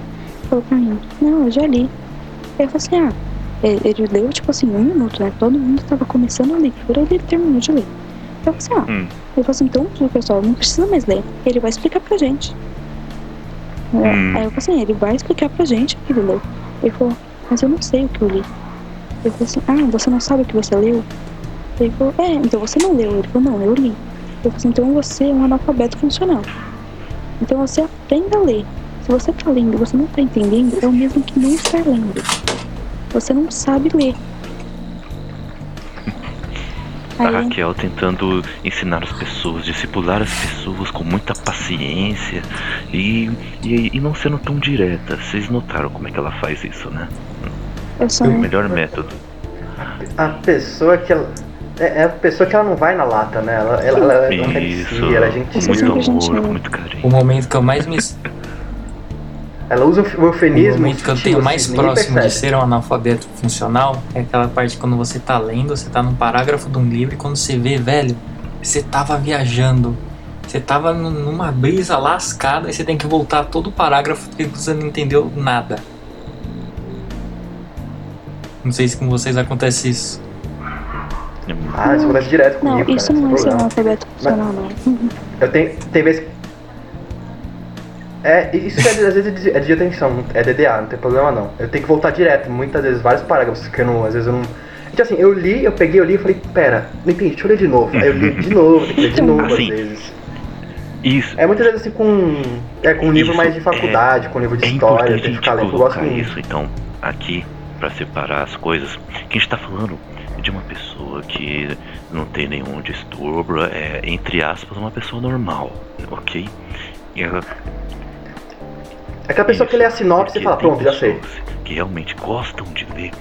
falou pra mim, não, eu já li. Aí eu falei assim, ah, ele leu tipo assim, um minuto, né? Todo mundo tava começando a leitura e ele terminou de ler. Eu falei assim, ah, Hum. ele falou assim, então, pessoal, não precisa mais ler. Ele vai explicar pra gente. Hum. Aí eu falei assim, ele vai explicar pra gente o que ele leu. Ele falou, mas eu não sei o que eu li. Eu falei assim, ah, você não sabe o que você leu? Ele falou, é, então você não leu. Ele falou, não, eu li. Eu falei assim, então você é um analfabeto funcional. Então você aprenda a ler. Se você tá lendo e você não tá entendendo, é o mesmo que não estar lendo. Você não sabe ler. A Aí, Raquel tentando ensinar as pessoas, discipular as pessoas com muita paciência e, e, e não sendo tão direta. Vocês notaram como é que ela faz isso, né? Eu sou O melhor método. A pessoa que ela. É, é a pessoa que ela não vai na lata, né? Ela, ela, ela, ela Isso, acaricia, ela é gentil. Muito amor, gentil. muito carinho. O momento que eu mais me. Ela usa o O eufemismo. momento que eu tenho mais próximo de ser um analfabeto funcional é aquela parte quando você tá lendo, você tá num parágrafo de um livro e quando você vê, velho, você tava viajando. Você tava nu- numa brisa lascada e você tem que voltar todo o parágrafo porque você não entendeu nada. Não sei se com vocês acontece isso. Ah, isso acontece direto Não, comigo. isso cara, não sem é ser problema. analfabeto funcional, não. Eu tenho. Tem vezes. É, isso é, às vezes é de, é atenção, é DDA, não tem problema não. Eu tenho que voltar direto, muitas vezes, vários parágrafos que eu não, às vezes eu não. Então assim, eu li, eu peguei, eu li e falei, pera, não entendi, deixa eu ler de novo. Aí eu li de novo, tem que ler de novo Assim, às vezes. Isso. É muitas vezes assim com. É com um livro Isso, mais de faculdade, com um livro de É história, tem que ficar lendo. Eu gosto muito. isso, então, aqui, pra separar as coisas. Que a gente tá falando de uma pessoa que não tem nenhum distúrbio, é, entre aspas, uma pessoa normal, ok? E ela, Aquela pessoa que lê a sinopse e fala, pronto, já sei. Que realmente gostam de ler,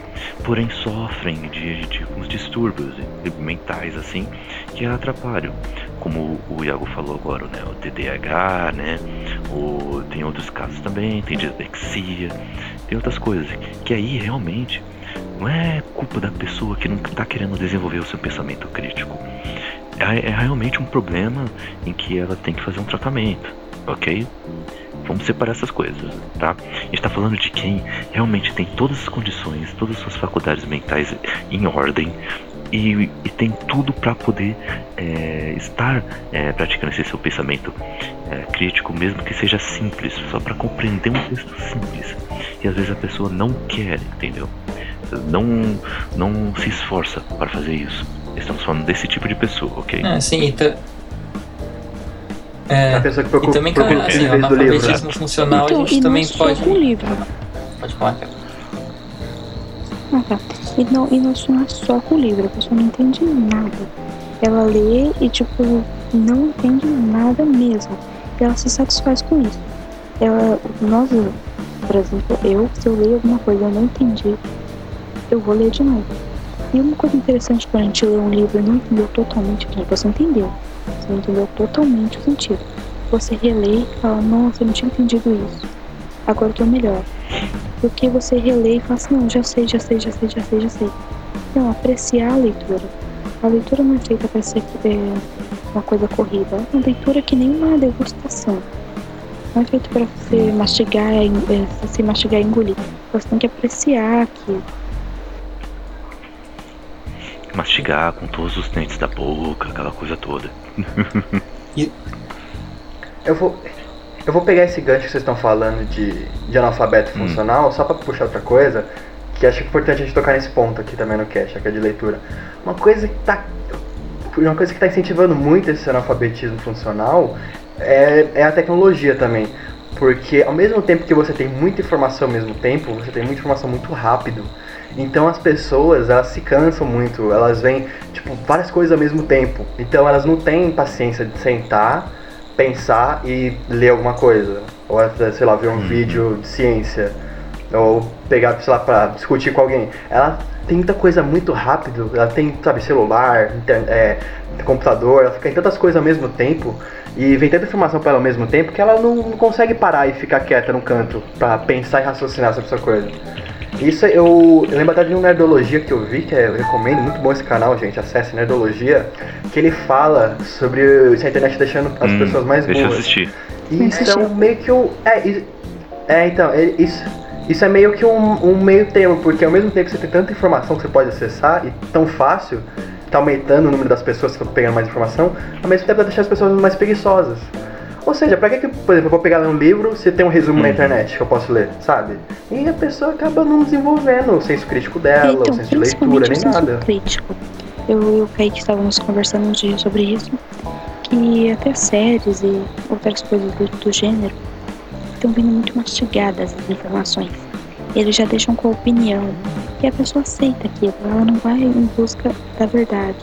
porém sofrem de, de uns distúrbios mentais assim que atrapalham. Como o Iago falou agora, né? O TDAH, né? O, tem outros casos também, tem dislexia, tem outras coisas. Que aí realmente não é culpa da pessoa que não está querendo desenvolver o seu pensamento crítico. É, é realmente um problema em que ela tem que fazer um tratamento, ok? Vamos separar essas coisas, tá? A gente tá falando de quem realmente tem todas as condições, todas as suas faculdades mentais em ordem e, e tem tudo para poder é, estar é, praticando esse seu pensamento é, crítico, mesmo que seja simples, só para compreender um texto simples. E às vezes a pessoa não quer, entendeu? Não, não se esforça para fazer isso. Estamos falando desse tipo de pessoa, ok? É, sim, e, ta- é, A pessoa que e também, procura cara, o assim, o do livro. analfabetismo funcional Então, a gente também pode. com livro. Pode falar, cara. Ah, tá. E não, e não não é só com livro, a pessoa não entende nada. Ela lê e, tipo, não entende nada mesmo. E ela se satisfaz com isso. Ela, nós, por exemplo, eu, se eu leio alguma coisa e eu não entendi, eu vou ler de novo. E uma coisa interessante quando a gente lê um livro e não entendeu totalmente, por exemplo, você entendeu. Você entendeu totalmente o sentido. Você relê e fala, nossa, eu não tinha entendido isso. Agora eu tô melhor. Porque você relê e fala assim, não, já sei, já sei, já sei, já sei, já sei. Não, apreciar a leitura. A leitura não é feita para ser é, uma coisa corrida. É uma leitura que nem uma degustação. Não é feito para você mastigar, é, se mastigar e engolir. Você tem que apreciar aquilo. Mastigar com todos os dentes da boca, aquela coisa toda. Eu vou, eu vou pegar esse gancho que vocês estão falando de, de analfabeto Hum. funcional, só pra puxar outra coisa, que acho que é importante a gente tocar nesse ponto aqui também no cast, que é de leitura. Uma coisa que tá. Uma coisa que tá incentivando muito esse analfabetismo funcional é, é a tecnologia também. Porque ao mesmo tempo que você tem muita informação ao mesmo tempo, você tem muita informação muito rápido. Então as pessoas, elas se cansam muito, elas veem, tipo, várias coisas ao mesmo tempo. Então elas não têm paciência de sentar, pensar e ler alguma coisa. Ou até, sei lá, ver um vídeo de ciência. Ou pegar, sei lá, pra discutir com alguém. Ela tem muita coisa muito rápido, ela tem, sabe, celular, é, computador, ela fica em tantas coisas ao mesmo tempo. E vem tanta informação pra ela ao mesmo tempo que ela não, não consegue parar e ficar quieta num canto pra pensar e raciocinar sobre essa coisa. Isso eu, eu lembro até de um Nerdologia que eu vi, que é- eu recomendo, muito bom esse canal, gente, acesse Nerdologia, que ele fala sobre se a internet deixando as Hum, pessoas mais Deixa eu boas. assistir. E isso é um meio que um. É, é então, é- isso, isso é meio que um, um meio termo, porque ao mesmo tempo que você tem tanta informação que você pode acessar e tão fácil, tá aumentando o número das pessoas que estão pegando mais informação, ao mesmo tempo vai deixar as pessoas mais preguiçosas. Ou seja, pra que, que por exemplo, eu vou pegar um livro se tem um resumo na Uhum. internet que eu posso ler, sabe? E a pessoa acaba não desenvolvendo o senso crítico dela, o então, senso de leitura, o nem senso nada. crítico. Eu e o Kaique estávamos conversando um dia sobre isso, que até séries e outras coisas do, do gênero estão vindo muito mastigadas as informações. Eles já deixam com a opinião. E a pessoa aceita aquilo, ela não vai em busca da verdade,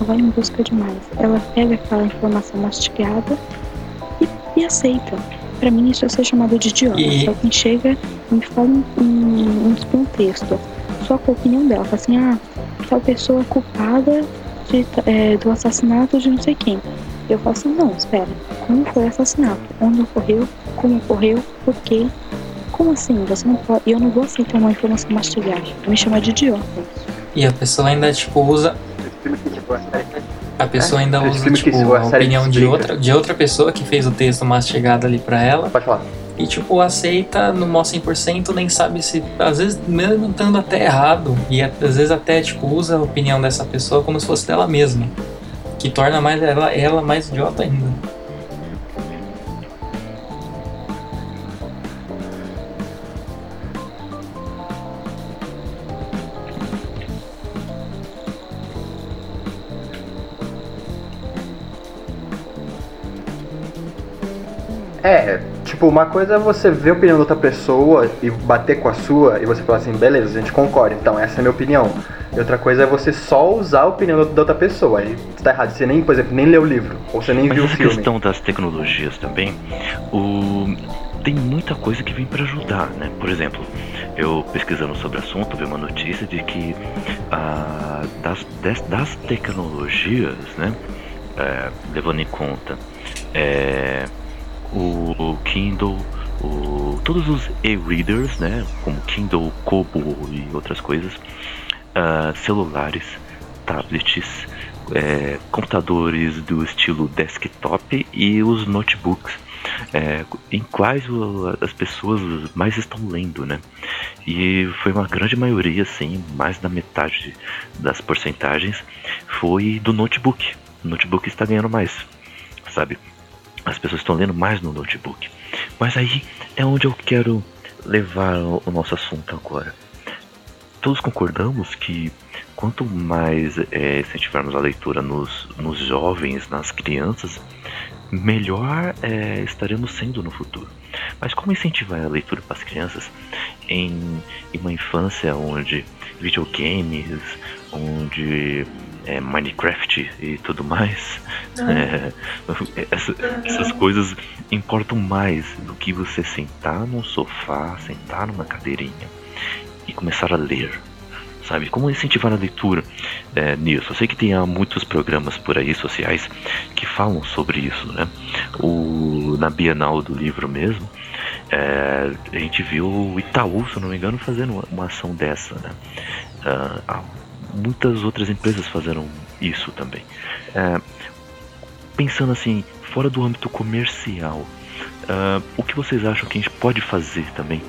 não vai em busca de mais. Ela pega aquela informação mastigada e, aceita. Pra mim isso é ser chamado de idiota. E- Se alguém chega e me fala um, um, um texto só com a opinião dela, fala assim, ah, tal pessoa é culpada de, é, do assassinato de não sei quem. Eu falo assim, não, espera, como foi o assassinato? Onde ocorreu? Como ocorreu? Por quê? Como assim? Você não pode. Eu não vou aceitar uma informação mastigada. Me chamar de idiota. E a pessoa ainda, tipo, usa. A pessoa ainda esse usa, tipo, a opinião de outra, de outra pessoa que fez o texto mastigado ali pra ela. Pode falar. E, tipo, aceita no maior 100%, nem sabe se. Às vezes, mesmo estando até errado. E às vezes até, tipo, usa a opinião dessa pessoa como se fosse dela mesma. Que torna mais ela, ela mais idiota ainda. É, tipo, uma coisa é você ver a opinião da outra pessoa e bater com a sua e você falar assim, beleza, a gente concorda, então essa é a minha opinião. E outra coisa é você só usar a opinião da- outra pessoa. Aí você tá errado, você nem, por exemplo, nem leu o livro, ou você nem Mas viu o filme. questão das tecnologias também, o... tem muita coisa que vem para ajudar, né? Por exemplo, eu pesquisando sobre o assunto, vi uma notícia de que ah, das, das tecnologias, né? É, levando em conta é, o, Kindle, o, todos os e-readers, né? Como Kindle, Kobo e outras coisas, uh, celulares, tablets, é, computadores do estilo desktop e os notebooks é, em quais as pessoas mais estão lendo, né? E foi uma grande maioria, assim, mais da metade das porcentagens foi do notebook. O notebook está ganhando mais, sabe? As pessoas estão lendo mais no notebook. Mas aí é onde eu quero levar o nosso assunto agora. Todos concordamos que quanto mais é, incentivarmos a leitura nos, nos jovens, nas crianças, melhor é, estaremos sendo no futuro. Mas como incentivar a leitura para as crianças em, em uma infância onde videogames, onde é, Minecraft e tudo mais, é, essa, essas coisas importam mais do que você sentar num sofá, sentar numa cadeirinha e começar a ler sabe? Como incentivar a leitura é, nisso? Eu sei que tem muitos programas por aí sociais que falam sobre isso, né? O, na Bienal do livro mesmo, é, a gente viu o Itaú, se não me engano, fazendo uma, uma ação dessa, né? Ah, muitas outras empresas fizeram isso também. É, pensando assim, fora do âmbito comercial, uh, o que vocês acham que a gente pode fazer também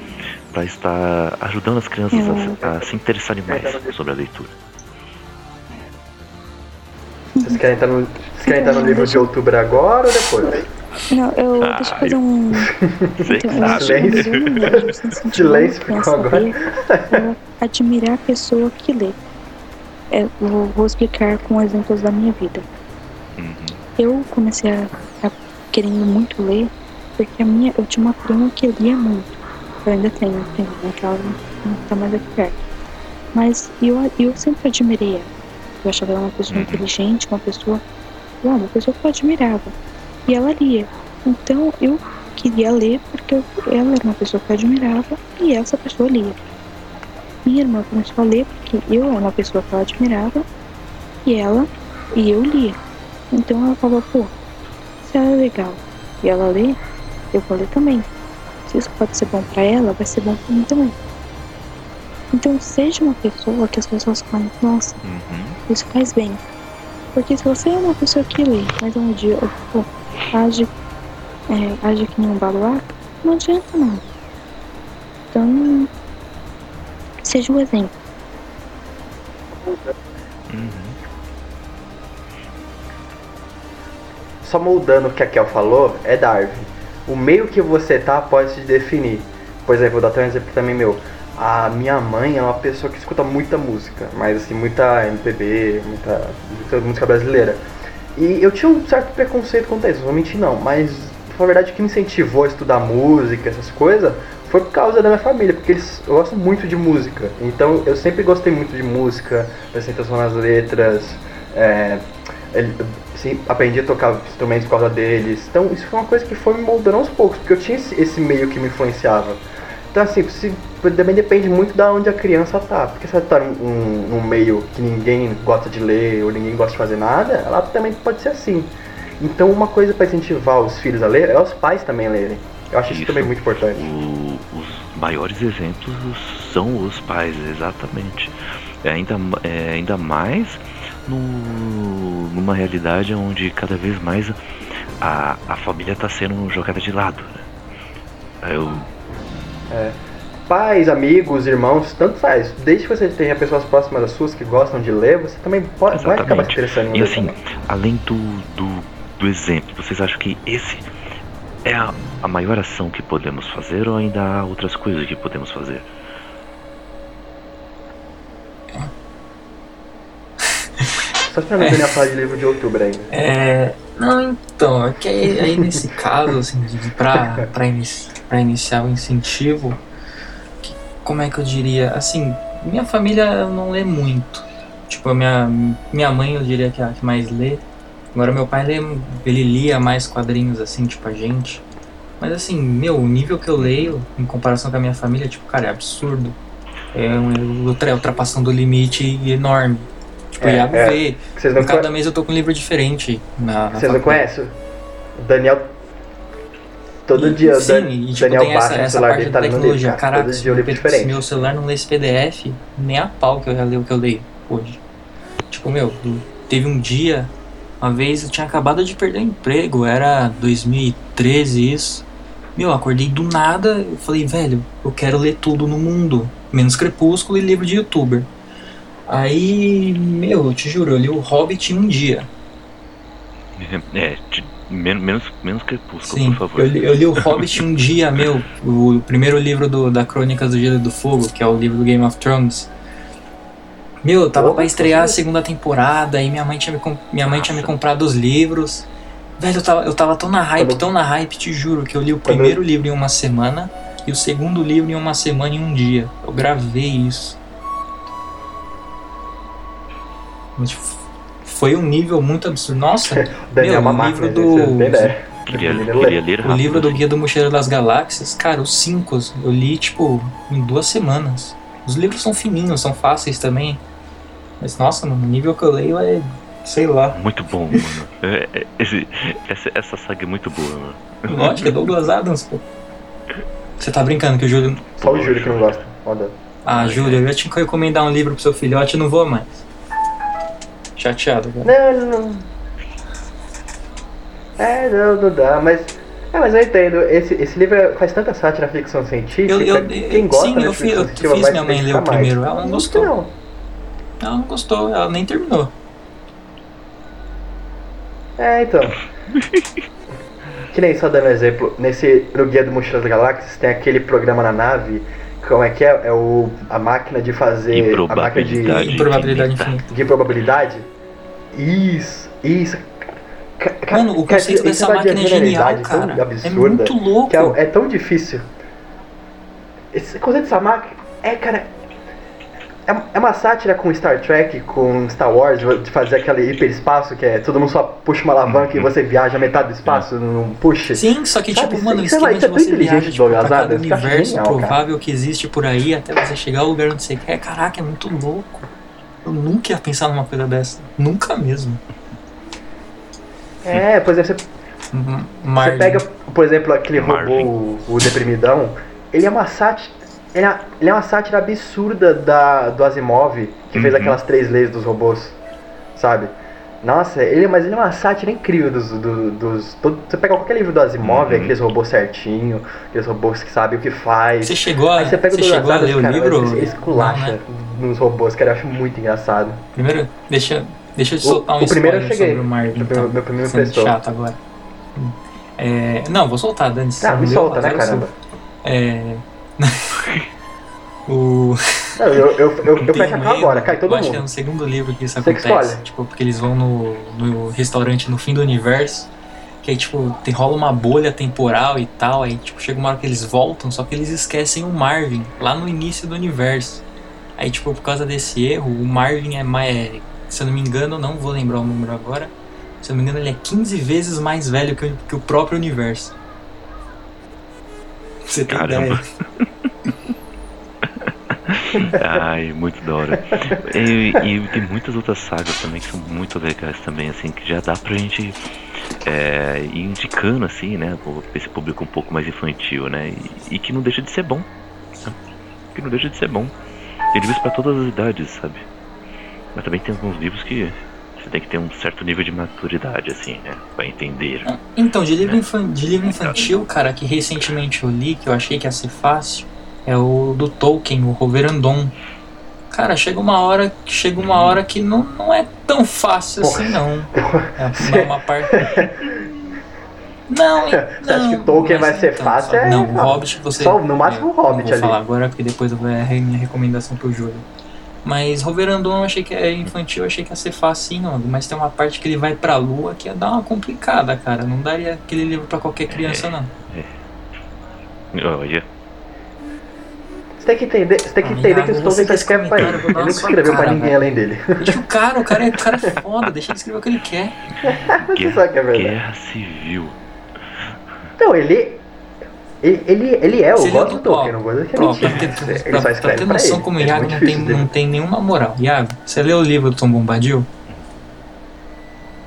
para estar ajudando as crianças a, a, se interessarem mais sobre a leitura. Vocês querem estar no, vocês querem estar no livro de outubro agora ou depois? Não, eu ah, deixa eu fazer um. Então, Silêncio. Silêncio ficou agora. admirar a pessoa que lê. É, vou, vou, explicar com exemplos da minha vida. Uhum. Eu comecei a, a querendo muito ler porque a minha, eu tinha uma prima que lia muito. Eu ainda tenho, tenho, né? Que ela não tá mais aqui perto. Mas eu, eu sempre admirei ela. Eu achava ela uma pessoa uhum. inteligente, uma pessoa. uma pessoa que eu admirava. E ela lia. Então eu queria ler porque eu, ela era uma pessoa que eu admirava e essa pessoa lia. Minha irmã começou a ler porque eu era uma pessoa que eu admirava e ela e eu lia. Então ela falou, pô, se ela é legal e ela lê, eu vou ler também se isso pode ser bom para ela, vai ser bom para mim também. Então seja uma pessoa que as pessoas falam, nossa, uhum. isso faz bem. Porque se você é uma pessoa que lê, mas um dia pô, age, é, age que nem um baluarte, não adianta não. Então, seja um exemplo. Uhum. Só moldando o que a Kel falou, é Darwin o meio que você tá pode te definir. Por exemplo, vou dar até um exemplo também meu. A minha mãe é uma pessoa que escuta muita música, mas assim, muita MPB, muita, muita música brasileira. E eu tinha um certo preconceito contra isso, não vou mentir não, mas na verdade que me incentivou a estudar música, essas coisas, foi por causa da minha família, porque eles gosto muito de música. Então eu sempre gostei muito de música, apresentação nas letras, é, assim, aprendi a tocar instrumentos por causa deles. Então isso foi uma coisa que foi me moldando aos poucos, porque eu tinha esse, esse meio que me influenciava. Então assim, se, também depende muito da onde a criança tá. Porque se ela tá num, num meio que ninguém gosta de ler ou ninguém gosta de fazer nada, ela também pode ser assim. Então uma coisa para incentivar os filhos a ler é os pais também lerem. Eu acho isso, isso também muito importante. Maiores exemplos são os pais, exatamente. É ainda, é, ainda mais no, numa realidade onde cada vez mais a, a família está sendo jogada de lado. Né? Eu... É, pais, amigos, irmãos, tanto faz. Desde que você tenha pessoas próximas das suas que gostam de ler, você também pode, vai acabar se interessando em E assim, além do, do, do exemplo, vocês acham que esse é a, a maior ação que podemos fazer ou ainda há outras coisas que podemos fazer? Só esperando é. a falar de livro de outubro ainda. É. Não, então, é que aí, aí nesse caso, assim, de, pra, pra, inici, pra iniciar o incentivo, que, como é que eu diria? Assim, minha família não lê muito. Tipo, a minha, minha mãe eu diria que é a que mais lê. Agora meu pai lê, ele lia mais quadrinhos assim, tipo a gente. Mas assim, meu, o nível que eu leio em comparação com a minha família, tipo, cara, é absurdo. É um ultra- ultrapassando o limite enorme. Tipo, É, Iago é. vê. Vocês não, Cada conhe- mês eu tô com um livro diferente. Na, na vocês não conhecem? Daniel. Todo E- dia sim, Dan- e, tipo, Daniel tem essa, essa parte da tá lendo livro. tecnologia. Cara. Caraca, Todo se, dia um livro meu- diferente. meu celular não lê esse PDF, nem a pau que eu já leio o que eu leio hoje. Tipo, meu, teve um dia, uma vez eu tinha acabado de perder o emprego, era 2013 isso. Meu, eu acordei do nada, eu falei, velho, eu quero ler tudo no mundo, menos Crepúsculo e livro de youtuber. Aí, meu, eu te juro, eu li o Hobbit em um dia. É, de- men- menos, menos crepúsculo, Sim, por favor. eu li, eu li o Hobbit um dia, meu. O primeiro livro do, da Crônicas do Gelo e do Fogo, que é o livro do Game of Thrones. Meu, eu tava Opa, pra estrear a segunda temporada, aí minha mãe tinha me, minha mãe tinha me comprado os livros. Velho, eu tava, eu tava tão na hype, Quando- tão na hype, te juro, que eu li o Quando- primeiro livro em uma semana e o segundo livro em uma semana e um dia. Eu gravei isso. Mas, foi um nível muito absurdo. Nossa, O Daniel é uma Meu, o máquina, livro do-. Queria, Ele queria ler O rápido. livro do. Guia do Mochileiro das Galáxias, cara, os cinco eu li, tipo, em duas semanas. Os livros são fininhos, são fáceis também. Mas, nossa, mano, o nível que eu leio é, sei lá. Muito bom, mano. É, é, esse- essa, essa saga é muito boa, mano. Lógico, é Douglas Adams, pô. Você tá brincando que o Júlio... Só o Júlio que não gosta. Dan. Ah, Júlio, eu ia te recomendar um livro pro seu filhote e não vou mais. Chateado, cara. Não, não. É, não, não dá, mas. É, mas eu entendo. Esse, esse livro é- faz tanta sátira à ficção científica. Eu, eu, quem gosta sim, eu fiz, eu fiz minha mãe ler o primeiro, ela não gostou. Não. Ela não gostou, ela nem terminou. É, então. que nem só dando exemplo, nesse no Guia do Mochilas das Galáxias tem aquele programa na nave, como é que é? É o, a máquina de fazer. A máquina de, Improbabilidade. Infinita. de probabilidade. Isso, isso. Mano, o conceito esse dessa negócio de máquina é genial, tão cara. É absurda, muito louco. que é, é tão difícil. Esse conceito dessa máquina é, cara. É, é uma sátira com Star Trek, com Star Wars, de fazer aquele hiperespaço que é todo mundo só puxa uma alavanca e você viaja metade do espaço, não puxa. Sim, só que, Sabe, tipo, mano, o lá, esquema isso é de você inteligente viaja tipo, pra cada universo genial, cara. provável que existe por aí até você chegar ao lugar onde você quer. Caraca, é muito louco. Eu nunca ia pensar numa coisa dessa. Nunca mesmo. É, pois é, você. Você pega, por exemplo, aquele Marvin. robô, o, o deprimidão, ele é uma sátira. Ele é, ele é uma sátira absurda da, do Asimov, que fez Uhum. aquelas três leis dos robôs, sabe? Nossa, ele, mas ele é uma sátira incrível dos. do- dos todo- você pega qualquer livro do Asimov, Uhum. aqueles robôs certinho, aqueles robôs que sabem o que faz. Você chegou a, você pega você chegou a ler o livro? ele, esculacha Não, né? nos robôs, cara, eu acho muito engraçado. Primeiro, deixa, deixa eu te O- soltar um o primeiro eu cheguei. sobre o Marvel. Meu, Então. meu primeiro prestou. chato agora. É, não, vou soltar, Dani. Ah, me solta, né, caramba? É. o. Não, eu, eu, eu, eu fecho agora, cai todo eu acho que é mundo. no segundo livro que isso Você que acontece. escolhe. Tipo, porque eles vão no, no restaurante no fim do universo. Que aí, tipo, tem, rola uma bolha temporal e tal. Aí, tipo, chega uma hora que eles voltam, só que eles esquecem o Marvin, lá no início do universo. Aí, tipo, por causa desse erro, o Marvin é mais. Se eu não me engano, não vou lembrar o número agora. Se eu não me engano, ele é 15 vezes mais velho que o, que o próprio universo. Você tem Caramba. Ai, muito da hora. E, e tem muitas outras sagas também que são muito legais também, assim, que já dá pra gente é, ir indicando, assim, né, esse público um pouco mais infantil, né, e, e que não deixa de ser bom. né? Que não deixa de ser bom. Tem livros pra todas as idades, sabe? Mas também tem alguns livros que você tem que ter um certo nível de maturidade, assim, né, pra entender. Então, de livro, infan- de livro infantil, cara, que recentemente eu li, que eu achei que ia ser fácil, é o do Tolkien, o Roverandom. Cara, chega uma hora, chega uma hora que não, não é tão fácil Porra. assim, não. É uma, uma parte. Não, Você acha que não, Tolkien mas vai ser então, fácil? só- É, Não, o não. Hobbit você. Só no máximo é, o Hobbit não vou ali. falar agora, porque depois eu vou é a minha recomendação pro Júlio. Mas Roverandom eu achei que é infantil, eu achei que ia ser fácil, não. Mas tem uma parte que ele vai pra lua que ia dar uma complicada, cara. Não daria aquele livro pra qualquer criança, não. Olha, Você tem que entender, você tem que entender que o Tolkien só fez escreve pra ele. Ele escreveu pra cara, ninguém velho. além dele. Deixa o cara, o cara é, o cara é foda, deixa ele escrever o que ele quer. Você guerra, sabe que é verdade. guerra civil. Então, ele. Ele, ele, ele é, eu Seria gosto do Tolkien, não vou dizer que é Ó, mentira. ter, Ele pra- só pra escreve ter pra noção ele. como o É Iago muito não tem, dele. não tem nenhuma moral. Iago, você leu o livro do Tom Bombadil?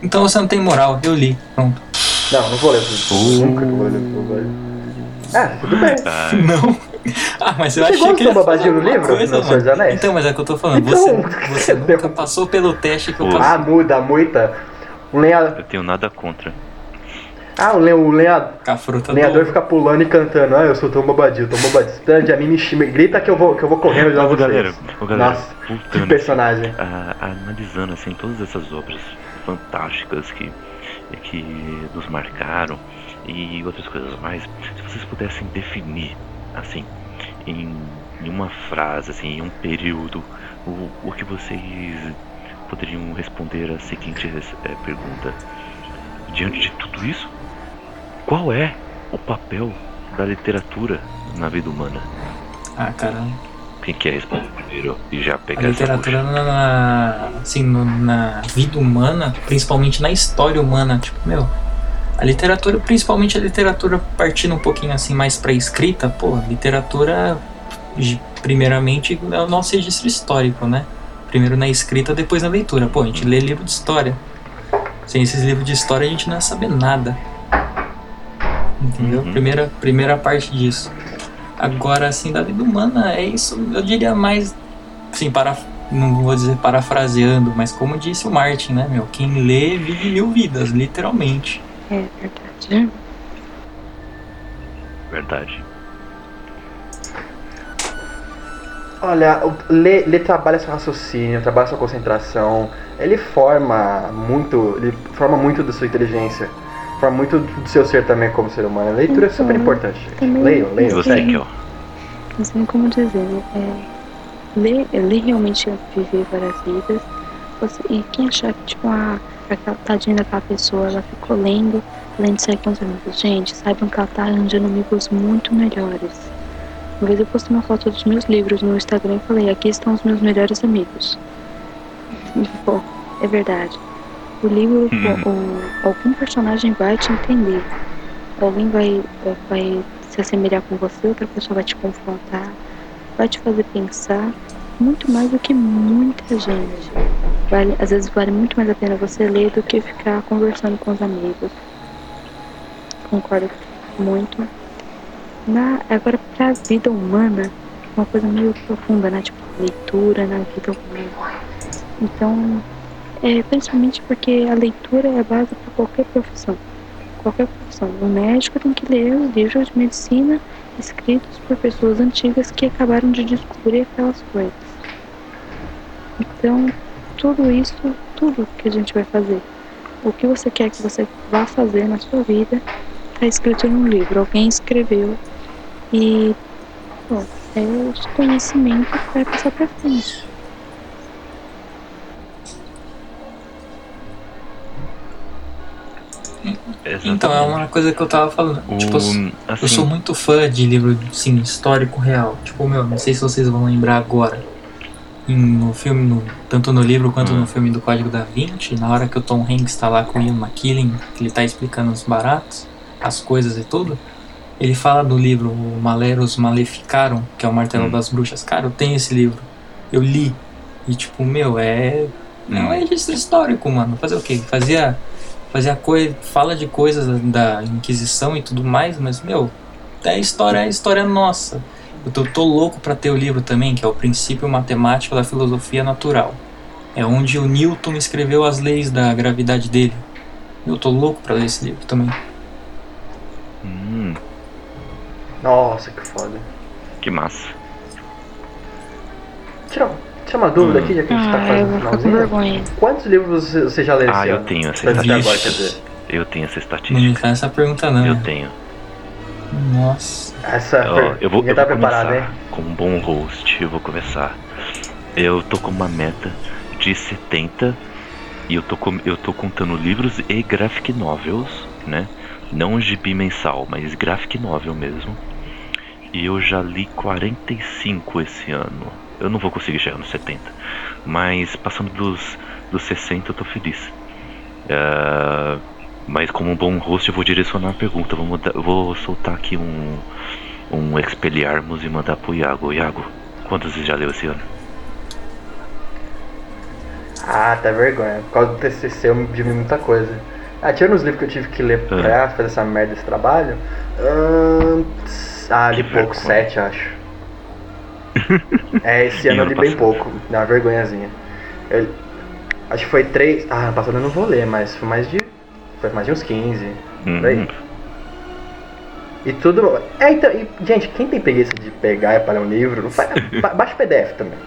Então você não tem moral, eu li. Pronto. Não, não vou ler tudo. Nunca que eu vou ler tudo. Ah, tudo bem. Ah, Não. Ah, mas eu Você achei gosta que falar Bombadil no livro? coisa, No Senhor. Anéis? Então, mas é o que eu tô falando. Então, você você nunca passou pelo teste que eu Pô. Ah, passei. muda, muita. O lenhador. eu tenho nada contra. Ah, o, le... o a fruta O lenhador do... fica pulando e cantando. Ah, eu sou Tom Bobadil, Tom Bobadil. Stand a mim me grita que eu vou, que eu vou correndo Mas, vocês. galera, ô, galera, Nossa, que personagem. a- analisando assim todas essas obras fantásticas que, que nos marcaram e outras coisas mais, se vocês pudessem definir assim em, em uma frase, assim, em um período, o, o que vocês poderiam responder a seguinte eh, pergunta: diante de tudo isso, qual é o papel da literatura na vida humana? Ah, caramba. Quem quer responder primeiro e já A pegar essa literatura bucha? na, assim, no- na vida humana, principalmente na história humana, tipo, meu, a literatura, principalmente a literatura partindo um pouquinho assim mais pra escrita, pô, a literatura primeiramente é o nosso registro histórico, né? Primeiro na escrita, depois na leitura. Pô, a gente lê livro de história. Sem esses livros de história a gente não ia saber nada. Entendeu? Uhum. Primeira, primeira parte disso. Agora, assim, da vida humana, é isso, eu diria mais, assim, para, não vou dizer parafraseando, mas como disse o Martin, né, meu? Quem lê vive mil vidas, literalmente. É verdade. Verdade. Olha, lê trabalha seu raciocínio, trabalha sua concentração. Ele forma muito. Ele forma muito da sua inteligência. Forma muito do seu ser também como ser humano. A leitura é super Então, importante, gente. Leiam, leiam. você, sério. Kel? Não sei como dizer. É, ler, ler realmente é viver várias vidas. Você- e quem achar que, tipo, a, aquela tadinha daquela pessoa, ela ficou lendo, lendo sair com os amigos. Gente, saibam que ela tá arranjando amigos muito melhores. Uma vez eu postei uma foto dos meus livros no Instagram e falei, aqui estão os meus melhores amigos. Pô, é verdade. O livro, pô, o- algum personagem vai te entender. Alguém vai, vai se assemelhar com você, outra pessoa vai te confrontar, vai te fazer pensar muito mais do que muita gente. Vale, às vezes vale muito mais a pena você ler do que ficar conversando com os amigos. Concordo muito. Na, agora, pra vida humana, uma coisa meio profunda, né? Tipo, leitura na vida humana. Então, é, principalmente porque a leitura é base para qualquer profissão. Qualquer profissão. O médico tem que ler os livros de medicina escritos por pessoas antigas que acabaram de descobrir aquelas coisas. Então, tudo isso, tudo que a gente vai fazer, o que você quer que você vá fazer na sua vida, está escrito num livro. Alguém escreveu e, bom, é o conhecimento que vai passar para frente. Então, é uma coisa que eu tava falando. O- Tipo, eu assim, sou muito fã de livro, assim, histórico real. Tipo, meu, não sei se vocês vão lembrar agora. No filme, no- tanto no livro quanto Hum. no filme do Código da Vinci, na hora que o Tom Hanks tá lá com o Ian McKellen, que ele tá explicando os baratos, as coisas e tudo, ele fala do livro O Maleros Maleficaram, que é o Martelo Hum. das Bruxas. Cara, eu tenho esse livro. Eu li. E tipo, meu, é. É um Hum. registro histórico, mano. Fazer o quê? Fazia. Fazia coisa. Fala de coisas da Inquisição e tudo mais, mas, meu, é história, é história nossa. Eu tô, tô louco pra ter o livro também, que é o Princípio Matemático da Filosofia Natural. É onde o Newton escreveu as leis da gravidade dele. Eu tô louco pra ler esse livro também. hum, Nossa, que foda. que massa. Tira, tira uma dúvida Hum. aqui, já que a gente tá Ah, quase eu no vou ficar com finalzinho. vergonha. Quantos livros você, você já leu Ah, eu ano? tenho essa Até agora, quer estatística. dizer. Eu tenho essa Não me estatística. faz essa pergunta não. Eu né? tenho. Nossa. Essa per- eu vou, eu tá vou preparado, começar hein? como um bom host. Eu vou começar. Eu tô com uma meta de 70 e eu tô, com, eu tô contando livros e graphic novels, né? Não gibi mensal, mas graphic novel mesmo. E eu já li 45 esse ano. Eu não vou conseguir chegar nos 70, mas passando dos, dos 60 eu tô feliz. Ah, Mas como um bom host, eu vou direcionar a pergunta. Vou, mudar- vou soltar aqui um, um Expelliarmus e mandar pro Iago. Iago, quantos você já leu esse ano? Ah, tá vergonha. Por causa do TCC eu me vi muita coisa. Ah, tirando os livros que eu tive que ler pra fazer essa merda desse trabalho. ahn, ah, li pouco, sete, acho. É, esse E ano eu ano li bem pouco. Dá uma vergonhazinha. Eu- acho que foi três. Ah, ano passado eu não vou ler, mas foi mais de. Foi mais de uns 15. Por aí. Hum, E tudo. É, então, e, gente, quem tem preguiça de pegar e para um livro, faz, ba- baixa o PDF também.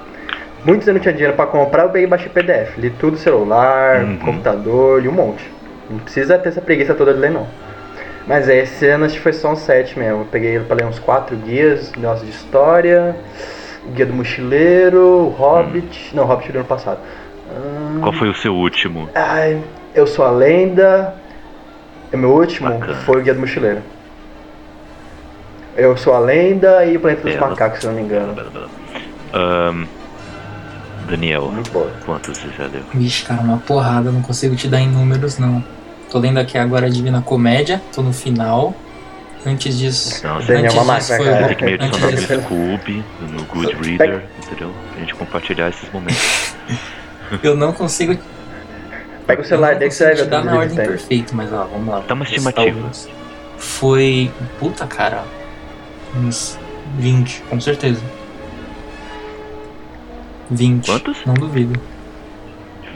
Muitos eu não tinha dinheiro pra comprar, eu peguei e baixei PDF. Li tudo celular, Uhum. computador, li um monte. Não precisa ter essa preguiça toda de ler, não. Mas é, esse ano acho que foi só uns sete mesmo. Eu peguei pra ler uns quatro guias, negócio de história, Guia do Mochileiro, Hobbit. Não, Hobbit do ano passado. Ahn, Qual foi o seu último? Ai, Eu Sou a Lenda. O meu último Bacana. foi o Guia do Mochileiro. Eu Sou a Lenda e o Planeta dos Bela. Macacos, se eu não me engano. Bela, bela. Ahn, Daniel, quantos você já leu? Vixe, cara, uma porrada, não consigo te dar em números, não. Tô lendo aqui agora a Divina Comédia, tô no final. Antes disso. Não, Daniel antes é uma disso máquina, foi cara. Tem que me adicionar no Scooby, no Goodreader, entendeu? Pra gente compartilhar esses momentos. Eu não consigo. Pega o celular dele que você vai ver na ordem tem. perfeita, mas ó, vamos lá. Dá uma estimativa. Foi. Puta, cara. Uns 20, com certeza. 20. Quantos? Não duvido.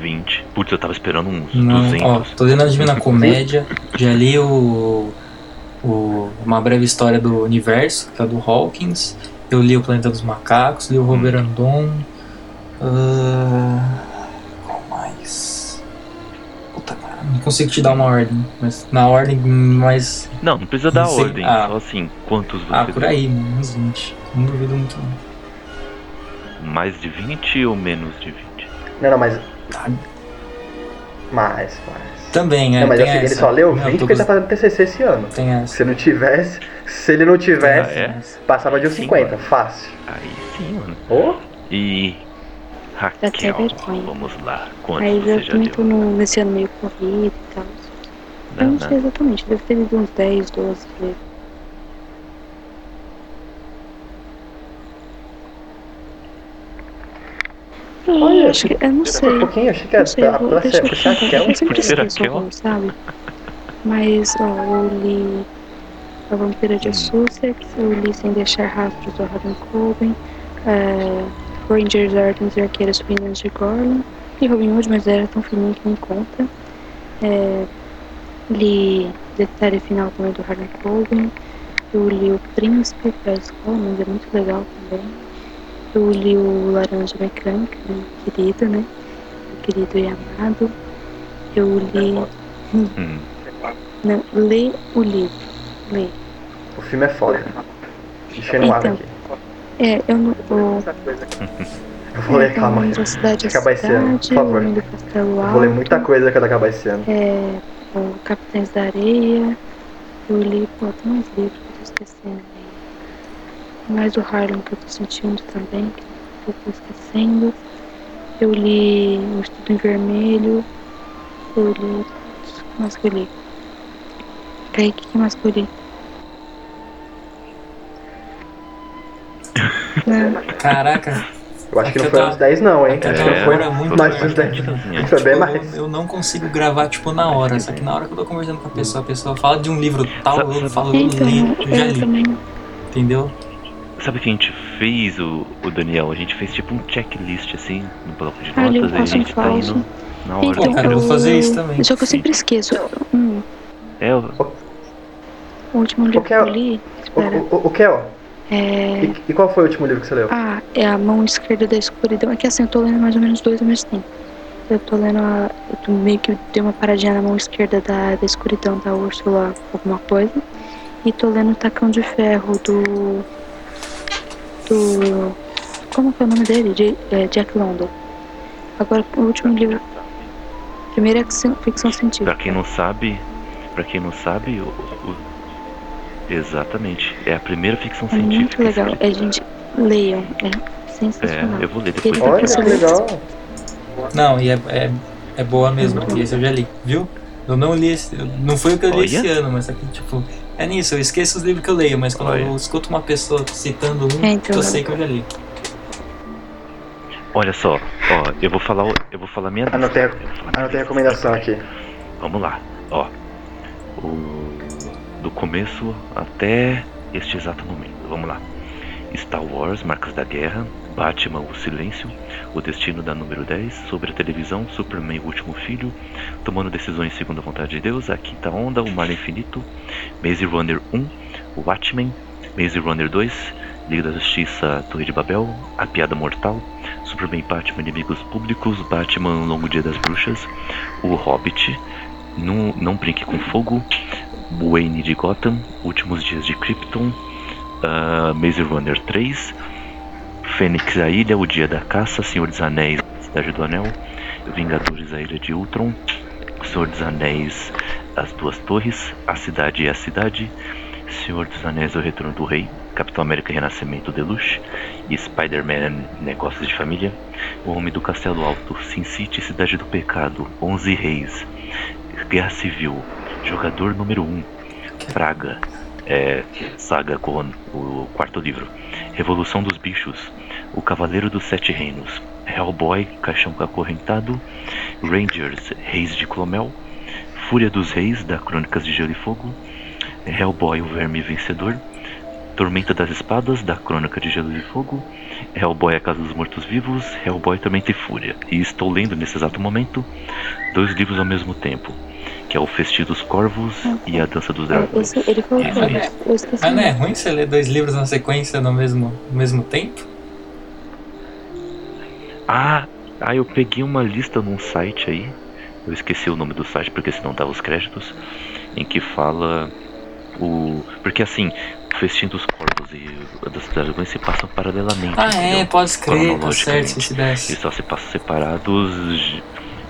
20. Putz, eu tava esperando uns Não, 200. ó, tô lendo a Divina Comédia, já li o, o Uma Breve História do Universo, que é do Hawkins, eu li o Planeta dos Macacos, li o Robert Andon, ah, qual mais? Puta cara, não consigo te dar uma ordem, mas na ordem mais, Não, não precisa dar sei. ordem. Ah. Só assim, quantos você ah, por aí, uns 20, não duvido muito não. Mais de 20 ou menos de 20? Não, não, mas. Ah, Mais, mais. Também, é, não, mas tem assim, ele essa. só leu Não, 20 tô porque ele tá fazendo TCC esse ano. Tem essa. Se não tivesse, se ele não tivesse, Ah, é? passava de uns Sim, 50, mano. fácil. Aí sim, mano. Ô, E. Raquel, vergonha. vamos lá. Quantos Aí você eu já tô no, nesse ano meio corrido e tal. Eu Não, não sei exatamente, deve ter lido uns 10, 12 livros. Olha, Eu acho que, eu não sei. um pouquinho, achei que era Não sei, eu vou, pra deixa ser a contar. Raquel. Eu sempre Será esqueço que é? sabe? Mas, ó, eu li A Vampira de. Sussex, eu li Sem Deixar Rastros do Robin Coben, é, Rangers, Ardens e Arqueiros Finas de Gorlin, li Robin Hood, mas era tão fininho que nem conta. É, li Detalhe Final também do Harlan Coben, eu li O Príncipe pra escola, mas é muito legal também. Eu li o Laranja Mecânica, né, querido, né? Querido e amado. Eu li. Hum. Não, lê o livro. Lê. O filme é foda. Enchendo Então. aqui. É, eu não. O, Eu vou ler, é, calma. cidade, Acabar esse ano, por favor. Eu Alto. vou ler muita coisa quando acabar esse ano. É, o Capitães da Areia. Eu li, pô, tem mais livros que eu tô esquecendo. Mais o Harlem que eu tô sentindo também, que eu tô esquecendo. Eu li O Estudo em Vermelho. Eu li. O que mais que eu li? Kaique, o que mais que eu li? Caraca, Eu acho que não foi tava- uns 10 não, hein? Acho eu que não foi muito mais uns 10. Tipo, Foi bem eu, mais. eu não consigo gravar, tipo, na hora. Só que na hora que eu tô conversando com a pessoa, a pessoa fala de um livro tal, eu falo, então, eu já eu li, também. entendeu? Sabe o que a gente fez, o, o Daniel? A gente fez tipo um checklist assim no bloco de Ah, notas o e a gente tá Falso. indo na hora. Então, cara, eu vou fazer isso também. Só que eu sempre esqueço. Hum, É, o- o último livro que que é eu o- li. O, Espera. o, o Kel, É. e, e qual foi o último livro que você leu? Ah, é a mão esquerda da escuridão. É que assim, eu tô lendo mais ou menos dois ao mesmo tempo. Eu tô lendo a. Eu tô meio que dei uma paradinha na mão esquerda da, da escuridão da Úrsula, alguma coisa. E tô lendo o Tacão de Ferro do. Do. Como que é o nome dele? De, é, Jack London. Agora, o último livro. Primeiro é ficção, científica. pra quem não sabe, pra quem não sabe, o, o- exatamente, é a primeira ficção É muito científica. legal. escrita. É, gente, leiam. É sensacional. É, eu vou ler depois. Olha que legal. Não, e é, é, é boa mesmo, porque esse eu já li, viu? Eu não li esse. Não foi o que eu li Olha. esse ano, mas aqui, tipo. É nisso, eu esqueço os livros que eu leio, mas quando Olha. eu escuto uma pessoa citando um, É, então. eu sei que eu já li. Olha só, ó, eu vou falar, eu vou falar minha. Anotei a- falar minha Anotei a lista. recomendação aqui. Vamos lá, ó. O, do começo até este exato momento. Vamos lá. Star Wars, Marcas da Guerra, Batman, O Silêncio, O Destino da Número 10, Sobre a Televisão, Superman, O Último Filho, Tomando Decisões Segundo a Vontade de Deus, A Quinta Onda, O Mar Infinito, Maze Runner 1, O Watchmen, Maze Runner 2, Liga da Justiça, Torre de Babel, A Piada Mortal, Superman Batman Inimigos Públicos, Batman Longo Dia das Bruxas, O Hobbit, Não, Não Brinque com Fogo, Wayne de Gotham, Últimos Dias de Krypton, ah, Maze Runner 3, Fênix a Ilha, O Dia da Caça, Senhor dos Anéis, Cidade do Anel, Vingadores a Ilha de Ultron, Senhor dos Anéis, As Duas Torres, A Cidade e a Cidade, Senhor dos Anéis, O Retorno do Rei, Capitão América Renascimento Deluxe e Spider-Man Negócios de Família, O Homem do Castelo Alto, Sin City, Cidade do Pecado, Onze Reis, Guerra Civil, Jogador número 1, Praga, é, Saga Koan, o quarto livro, Revolução dos Bichos, O Cavaleiro dos Sete Reinos, Hellboy, Caixão Acorrentado, Rangers, Reis de Clomel, Fúria dos Reis, da Crônicas de Gelo e Fogo, Hellboy, o Verme Vencedor, Tormenta das Espadas, da Crônica de Gelo e Fogo, Hellboy, a Casa dos Mortos-Vivos, Hellboy, Tormenta e Fúria. E estou lendo nesse exato momento dois livros ao mesmo tempo, que é o Festim dos Corvos e a Dança dos Dragões. Esse, ele falou Isso que aí. eu esqueci. Ah, não é ruim você ler dois livros na sequência no mesmo, no mesmo tempo? Ah, ah, eu peguei uma lista num site aí. Eu esqueci o nome do site porque senão tava os créditos. Em que fala o. Porque assim, o Festim dos Corvos e a Dança dos Dragões se passam paralelamente. Ah, é, entendeu? pode crer, tá certo, se Eles desse. só se passam separados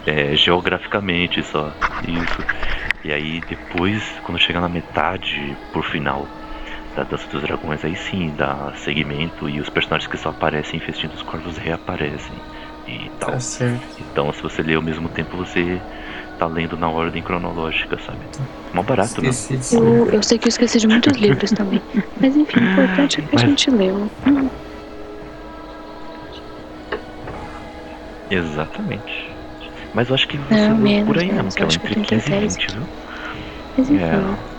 é, geograficamente só. Isso. E aí depois, quando chega na metade, por final da Dança dos Dragões, aí sim dá segmento e os personagens que só aparecem em Festim dos Corvos reaparecem e tal. Tá certo. Então se você lê ao mesmo tempo, você tá lendo na ordem cronológica, sabe? Mó barato, né? Eu, eu sei que eu esqueci de muitos livros também. Mas enfim, o importante é que a Mas- gente leu. Hum, Exatamente. Mas eu acho que você Não, menos, por aí não, menos. que que entre eu tentei 15 e até 20, viu? Mas enfim. É.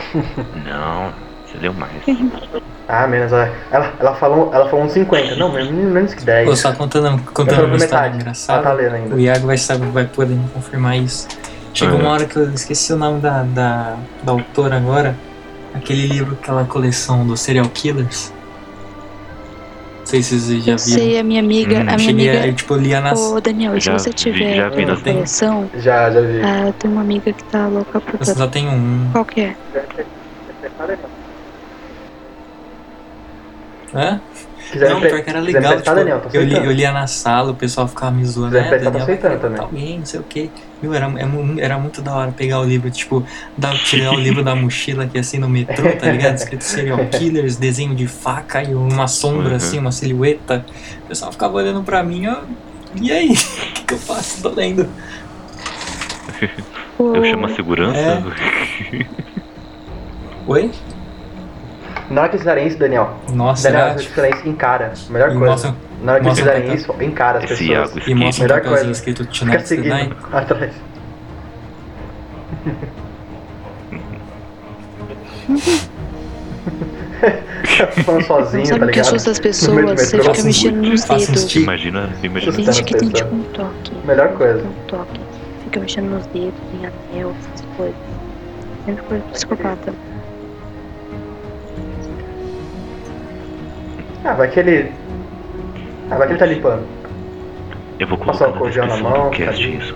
Não, você leu mais. Ah, menos. Ela, ela, ela falou, ela falou uns 50. Não, menos, menos que 10. Pô, só contando, contando uma história metade. engraçada. Ela tá lendo ainda. O Iago vai, saber, vai poder me confirmar isso. Chegou Uhum. uma hora que eu esqueci o nome da, da, da autora agora. Aquele livro, aquela coleção dos serial killers. Não sei se vocês já Eu viram. sei, a minha amiga, Hum, a minha Cheguei amiga. aí, tipo, lia nas. Ô, Daniel, se Já você tiver já vi a nas- coleção, Já, já vi. ah, tem uma amiga que tá louca por Eu só tenho um. Qual que é? Hã? Não, pior que era legal. emprestar, Tipo, Daniel, tô eu, li, eu lia na sala, o pessoal ficava me zoando. É, Daniel perguntar também. alguém, não sei o que. Meu, era, é era muito da hora pegar o livro, tipo, dar, tirar o livro da mochila aqui assim no metrô, tá ligado? Escrito serial killers, desenho de faca e uma sombra Uhum. assim, uma silhueta. O pessoal ficava olhando pra mim, ó. E aí? O que, que eu faço? Tô lendo. Eu chamo a segurança. É. Oi? Na hora que fizerem isso, Daniel, Nossa, Daniel, era, se fizerem isso, encara. Melhor e coisa. mostra, Na hora que mostra fizerem isso, encara as pessoas. E mostra Melhor coisa. escrito Fica seguindo atrás. Falando sozinho, Sabe tá o que ligado? assusta as pessoas? Você fica mexendo nos dedos. Imagina, imagina. Tem gente que tem tipo um toque. Melhor coisa. Um toque. Fica mexendo nos dedos, em anel, essas coisas. Sempre coisa psicopata. Ah, vai que ele. Ah, vai que ele tá limpando. Eu vou colocar Passar o na, na mão, cast, tá isso.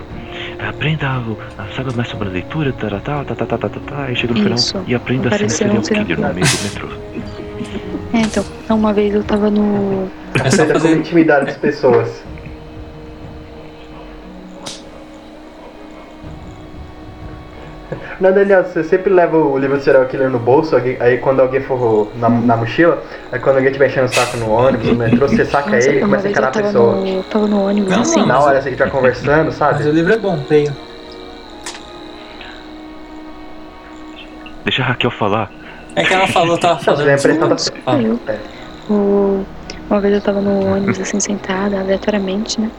Aprenda algo, saiba mais sobre a leitura, tará, tá, tá, tá, tá, tá, tá, e chega no final e aprenda a ser um serial killer no meio do metrô. É, então, uma vez eu tava no. É tá tá a intimidade das pessoas. Nada, aliás, você sempre leva o livro do serial killer no bolso, aí, quando alguém for na, na mochila, aí quando alguém estiver enchendo o saco no ônibus, no metrô, você saca ele e começa a encarar a pessoa. No, eu tava no ônibus, não, assim. Na hora assim, que a gente vai conversando, sabe? Mas o livro é bom, tenho. Deixa a Raquel falar. É que ela falou, tava falando. Você vai tá... o... Uma vez eu tava no ônibus, assim, sentada, aleatoriamente, né?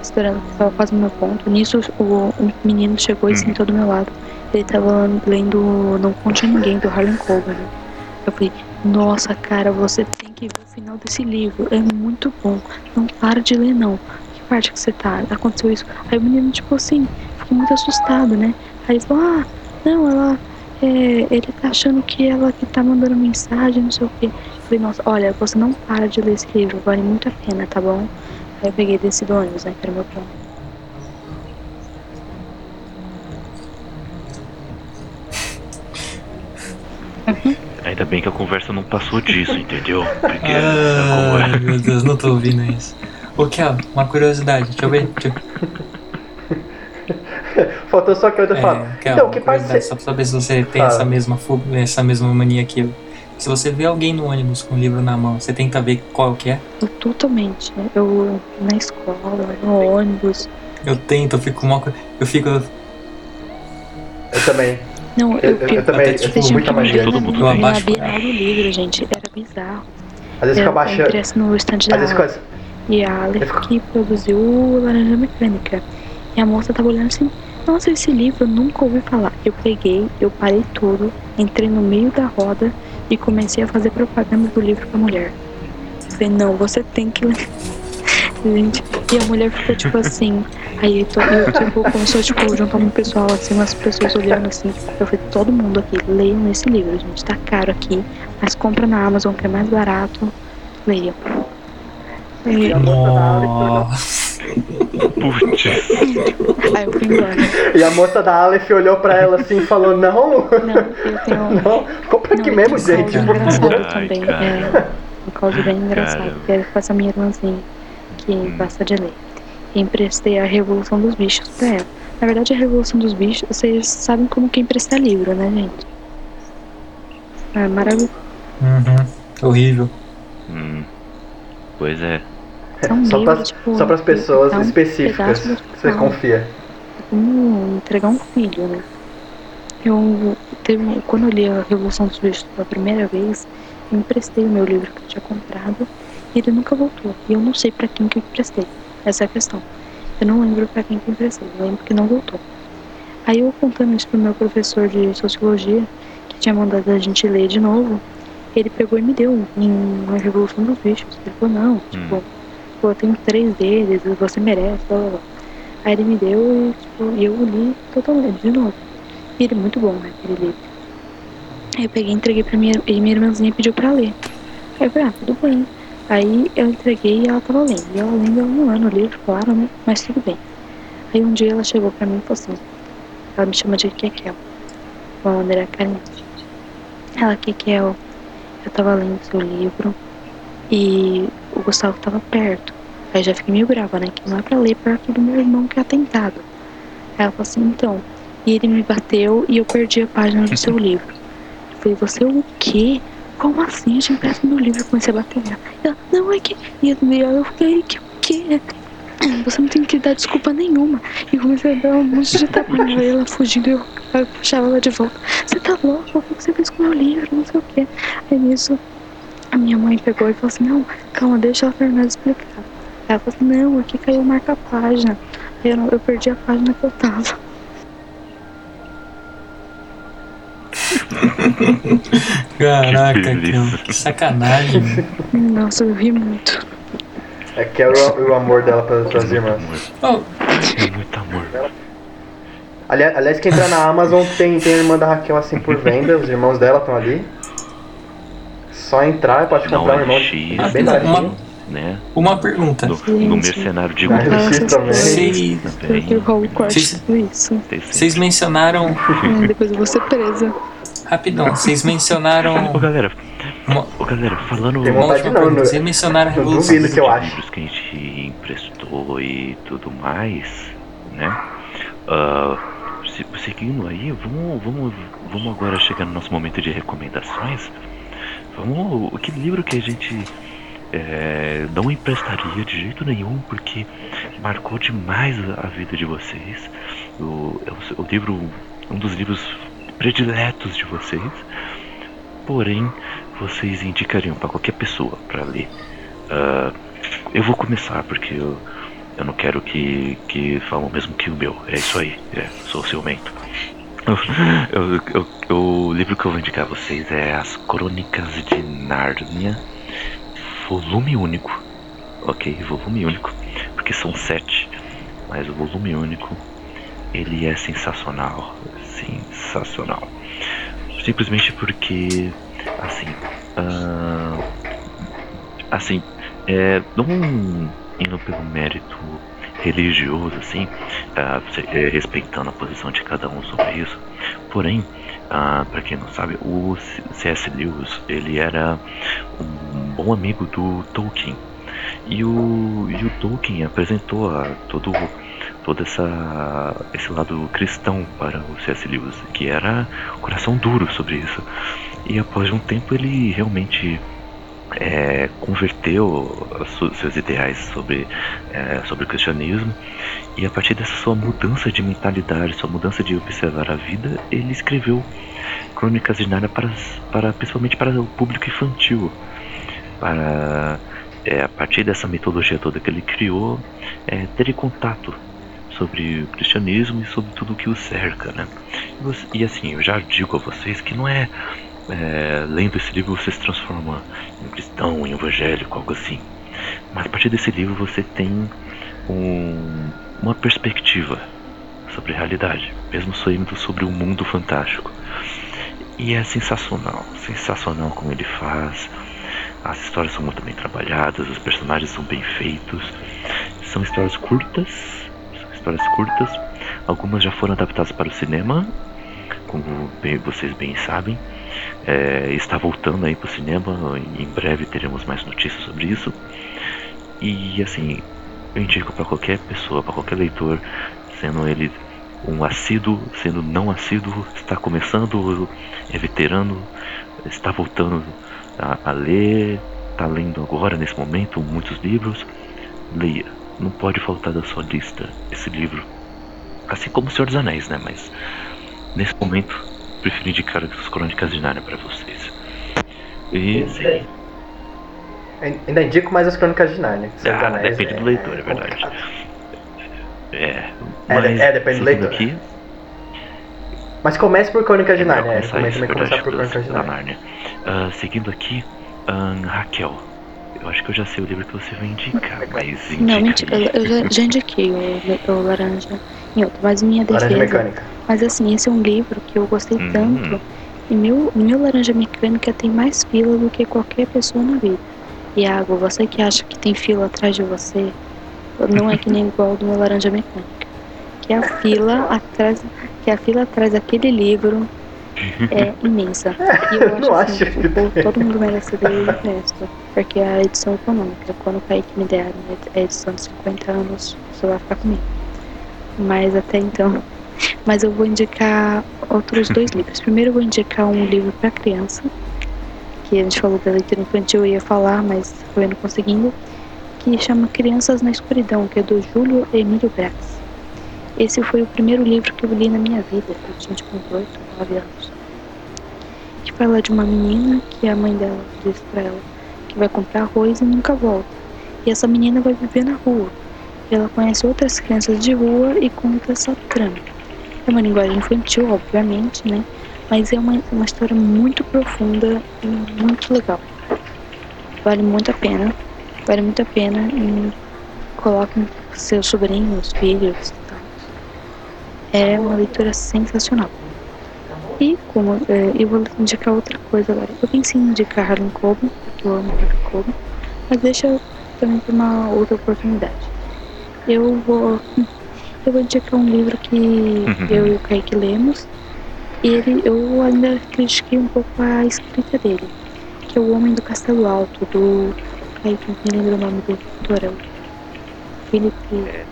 Esperando, tava quase no meu ponto. Nisso, o, menino chegou e uhum. sentou do meu lado. Ele tava lendo Não Conte a Ninguém, do Harlan Coben. Eu falei, nossa, cara, você tem que ver o final desse livro. É muito bom. Não para de ler, não. Que parte que você tá? Aconteceu isso. Aí o menino, tipo assim, ficou muito assustado, né? Aí ele falou, ah, não, ela... é, ele tá achando que ela que tá mandando mensagem, não sei o quê. Eu falei, nossa, olha, você não para de ler esse livro, vale muito a pena, tá bom? Aí eu peguei desse do ônibus, né, o meu plano. Ainda bem que a conversa não passou disso, entendeu? Porque Ai, é? meu Deus, não tô ouvindo isso. Ô, Kel, uma curiosidade, deixa eu ver. Deixa eu... Faltou só que eu É, falo. Kel, Então, que parte você. só pra saber se você tem Fala. essa mesma, essa mesma mania que eu. Se você vê alguém no ônibus com o livro na mão, você tenta ver qual que é? Eu totalmente, né? Eu na escola, no ônibus. Eu tento, eu fico mal. Eu fico. Eu também. Não, Eu, eu, eu, eu eu, também. Eu tinham muita magia. Todo mundo na, na. Bienal do livro, gente. Era bizarro. Às vezes eu fica baixando. ingresso no stand Às da vezes aula. fica. E a Aleph Eu fico- que produziu Laranja Mecânica. E a moça tava olhando assim, nossa, esse livro eu nunca ouvi falar. Eu peguei, eu parei tudo, entrei no meio da roda e comecei a fazer propaganda do livro pra mulher. Eu falei, não, você tem que ler. Gente, e a mulher ficou tipo assim. Aí eu, tô- eu tipo, começou tipo, juntar um pessoal, assim, umas pessoas olhando assim. Eu falei, todo mundo aqui, leiam esse livro, gente. Tá caro aqui, mas compra na Amazon que é mais barato. Leiam. E- Nossa. Putz, Aí eu fui embora. E a moça da Aleph olhou pra ela assim e falou: Não, Não, eu tenho. não, compra aqui não, mesmo, tem um gente. por favor. engraçado Ai, também. cara. É, um caso bem engraçado, Caramba. que é com essa minha irmãzinha, que gosta de ler. Emprestei a Revolução dos Bichos pra ela. Na verdade, a Revolução dos Bichos, vocês sabem como que emprestar livro, né, gente? É maravilhoso. Uhum. Horrível. hum, pois é. É Só livro, para tipo, só pras que pessoas um específicas que você confia. Como entregar um filho, né? Eu teve, quando eu li a Revolução dos Bichos pela primeira vez, eu emprestei o meu livro que eu tinha comprado ele nunca voltou. E eu não sei pra quem que eu emprestei. Essa é a questão. Eu não lembro pra quem que eu emprestei, eu lembro que não voltou. Aí eu contando isso pro meu professor de sociologia, que tinha mandado a gente ler de novo, ele pegou e me deu em a Revolução dos Bichos. Ele falou, não, tipo, pô, eu tenho três deles, você merece, blá blá blá. Aí ele me deu e tipo, eu li totalmente, de novo. E ele é muito bom, né, aquele livro. Aí eu peguei e entreguei pra minha, e minha irmãzinha pediu pra ler. Aí eu falei, ah, tudo bem. Aí eu entreguei e ela tava lendo. E ela lendo, ela não lendo o livro, claro, né, mas tudo bem. Aí um dia ela chegou pra mim e falou assim, ela me chama de Kekel, de uma maneira carente. Ela, Kekel, eu tava lendo seu livro e o Gustavo tava perto. Aí já fiquei meio brava, né? Que não é pra ler perto do meu irmão que é atentado. Aí ela falou assim, então. E ele me bateu e eu perdi a página do seu livro. Eu falei, você o quê? Como assim? A gente empresta meu livro e comecei a bater. Ela, não, é que. E eu, fiquei, que o quê? Você não tem que dar desculpa nenhuma. E comecei a dar um monte de e ela fugindo e eu, eu puxava ela de volta. Você tá louco? O que você fez com o meu livro? Não sei o quê. Aí nisso, a minha mãe pegou e falou assim, não, calma, deixa ela terminar de explicar. Ela falou assim, não, aqui caiu marca-página. Eu, eu perdi a página que eu tava. Caraca, Que. Kel, que sacanagem. Nossa, eu ri muito. É que era o, o amor dela para as Muito irmãs. Oh, muito amor. Aliás, aliás, quem entrar na Amazon tem, tem a irmã da Raquel assim por venda, os irmãos dela estão ali. Só entrar, pode Não, comprar um irmão. É bem uma, né? uma pergunta. No, no mercenário de Google também. Vocês, o mencionaram. Hum, Depois eu vou ser presa. Rapidão, vocês mencionaram. Ô galera, Uma, ô galera, falando Tem uma última não, pergunta. não- Vocês mencionaram a Revolução. duvido que eu acho. livros que a gente emprestou e tudo mais, né? Se- seguindo aí, vamos, vamos, vamos agora chegar no nosso momento de recomendações. Vamos, que livro que a gente é, não emprestaria de jeito nenhum, porque marcou demais a, a vida de vocês. O, é o, o livro, um dos livros prediletos de vocês. Porém, vocês indicariam para qualquer pessoa para ler. Uh, eu vou começar porque eu, eu não quero que, que falam mesmo que o meu. É isso aí, é, sou ciumento. Eu, eu, eu, o livro que eu vou indicar a vocês é As Crônicas de Nárnia, volume único. Ok, volume único, porque são sete, mas o volume único ele é sensacional, sensacional. Simplesmente porque, assim, uh, assim, é, não indo pelo mérito religioso, assim, uh, respeitando a posição de cada um sobre isso. Porém, uh, para quem não sabe, o C.S. Lewis ele era um bom amigo do Tolkien e o, e o Tolkien apresentou a todo todo essa esse lado cristão para o C.S. Lewis, que era coração duro sobre isso. E após um tempo ele realmente é, converteu seus ideais sobre, é, sobre o cristianismo e a partir dessa sua mudança de mentalidade, sua mudança de observar a vida, ele escreveu Crônicas de Nárnia para, para principalmente para o público infantil, para é, a partir dessa metodologia toda que ele criou, é, ter contato sobre o cristianismo e sobre tudo que o cerca, né? E, assim, eu já digo a vocês que não é é, lendo esse livro você se transforma em cristão, em evangélico, algo assim. Mas a partir desse livro você tem um, uma perspectiva sobre a realidade, mesmo saindo sobre um mundo fantástico. E é sensacional, sensacional como ele faz. As histórias são muito bem trabalhadas, os personagens são bem feitos. São histórias curtas, histórias curtas. Algumas já foram adaptadas para o cinema, como bem, vocês bem sabem é, está voltando aí para o cinema. Em breve teremos mais notícias sobre isso. E assim, eu indico para qualquer pessoa, para qualquer leitor, sendo ele um assíduo, sendo não assíduo, está começando, é veterano, está voltando a, a ler, está lendo agora nesse momento muitos livros, leia. Não pode faltar da sua lista esse livro. Assim como o Senhor dos Anéis, né? Mas nesse momento prefiro indicar as Crônicas de Narnia para vocês. E sim. Ainda indico mais as Crônicas de Narnia. Ah, Anéis, depende é, do leitor, é, é verdade. É, é, mas é, depende do leitor. Aqui, mas comece por Crônicas de Narnia. É, comece começar por Crônicas de Narnia. Uh, seguindo aqui, um, Raquel. Eu acho que eu já sei o livro que você vai indicar, mas indica Não, mentira, eu, eu já, já, indiquei o, o Laranja em outro, mas minha defesa... Laranja Mecânica. Mas assim, esse é um livro que eu gostei hum. tanto. E meu, meu Laranja Mecânica tem mais fila do que qualquer pessoa na vida. Iago, você que acha que tem fila atrás de você, não é que nem igual do meu Laranja Mecânica. Que a fila atrás, que a fila atrás daquele livro é imensa. E eu acho, não assim, acho que todo mundo merece ler o resto. Porque é a edição econômica, quando o Kaique me der a edição de 50 anos, você vai ficar comigo. Mas até então mas eu vou indicar outros dois livros. Primeiro eu vou indicar um livro para criança, que a gente falou da leitura infantil, eu ia falar, mas foi não conseguindo, que chama Crianças na Escuridão, que é do Júlio Emílio Braz. Esse foi o primeiro livro que eu li na minha vida, eu tinha tipo 8, 9 anos. Que fala de uma menina que a mãe dela diz pra ela que vai comprar arroz e nunca volta. E essa menina vai viver na rua. Ela conhece outras crianças de rua e conta essa trama. É uma linguagem infantil, obviamente, né? Mas é uma, uma história muito profunda e muito legal. Vale muito a pena. Vale muito a pena e coloquem seus sobrinhos, filhos e tal. É uma leitura sensacional. E como é, eu vou indicar outra coisa agora. Eu pensei em indicar Harlan Coben, porque eu amo Harlan Coben, mas deixa também para uma outra oportunidade. Eu vou eu vou indicar um livro que uhum. eu e o Kaique lemos. E ele, eu ainda critiquei um pouco a escrita dele, que é O Homem do Castelo Alto, do. Kaique, não me lembro o nome do autor. Felipe.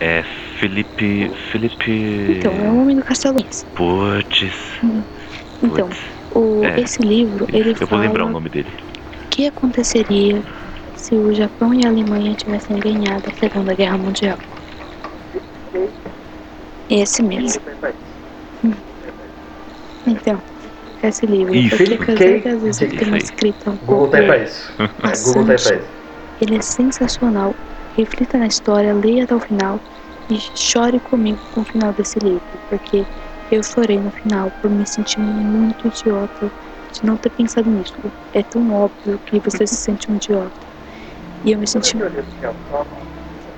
É. Felipe. Felipe. Então, é o Homem do Castelo Putz. Hum. Então, o, é. esse livro, ele Eu vou lembrar o nome dele. O que aconteceria se o Japão e a Alemanha tivessem ganhado a Segunda Guerra Mundial. Esse mesmo. Então, esse livro Isso, explica Kate- várias vezes ele tem uma escrita um Google tá aí pra isso. Google tá aí pra isso. Ele é sensacional. Reflita na história, leia até o final e chore comigo com o final desse livro, porque eu chorei no final por me sentir muito idiota de não ter pensado nisso. É tão óbvio que você se sente um idiota. E eu me senti.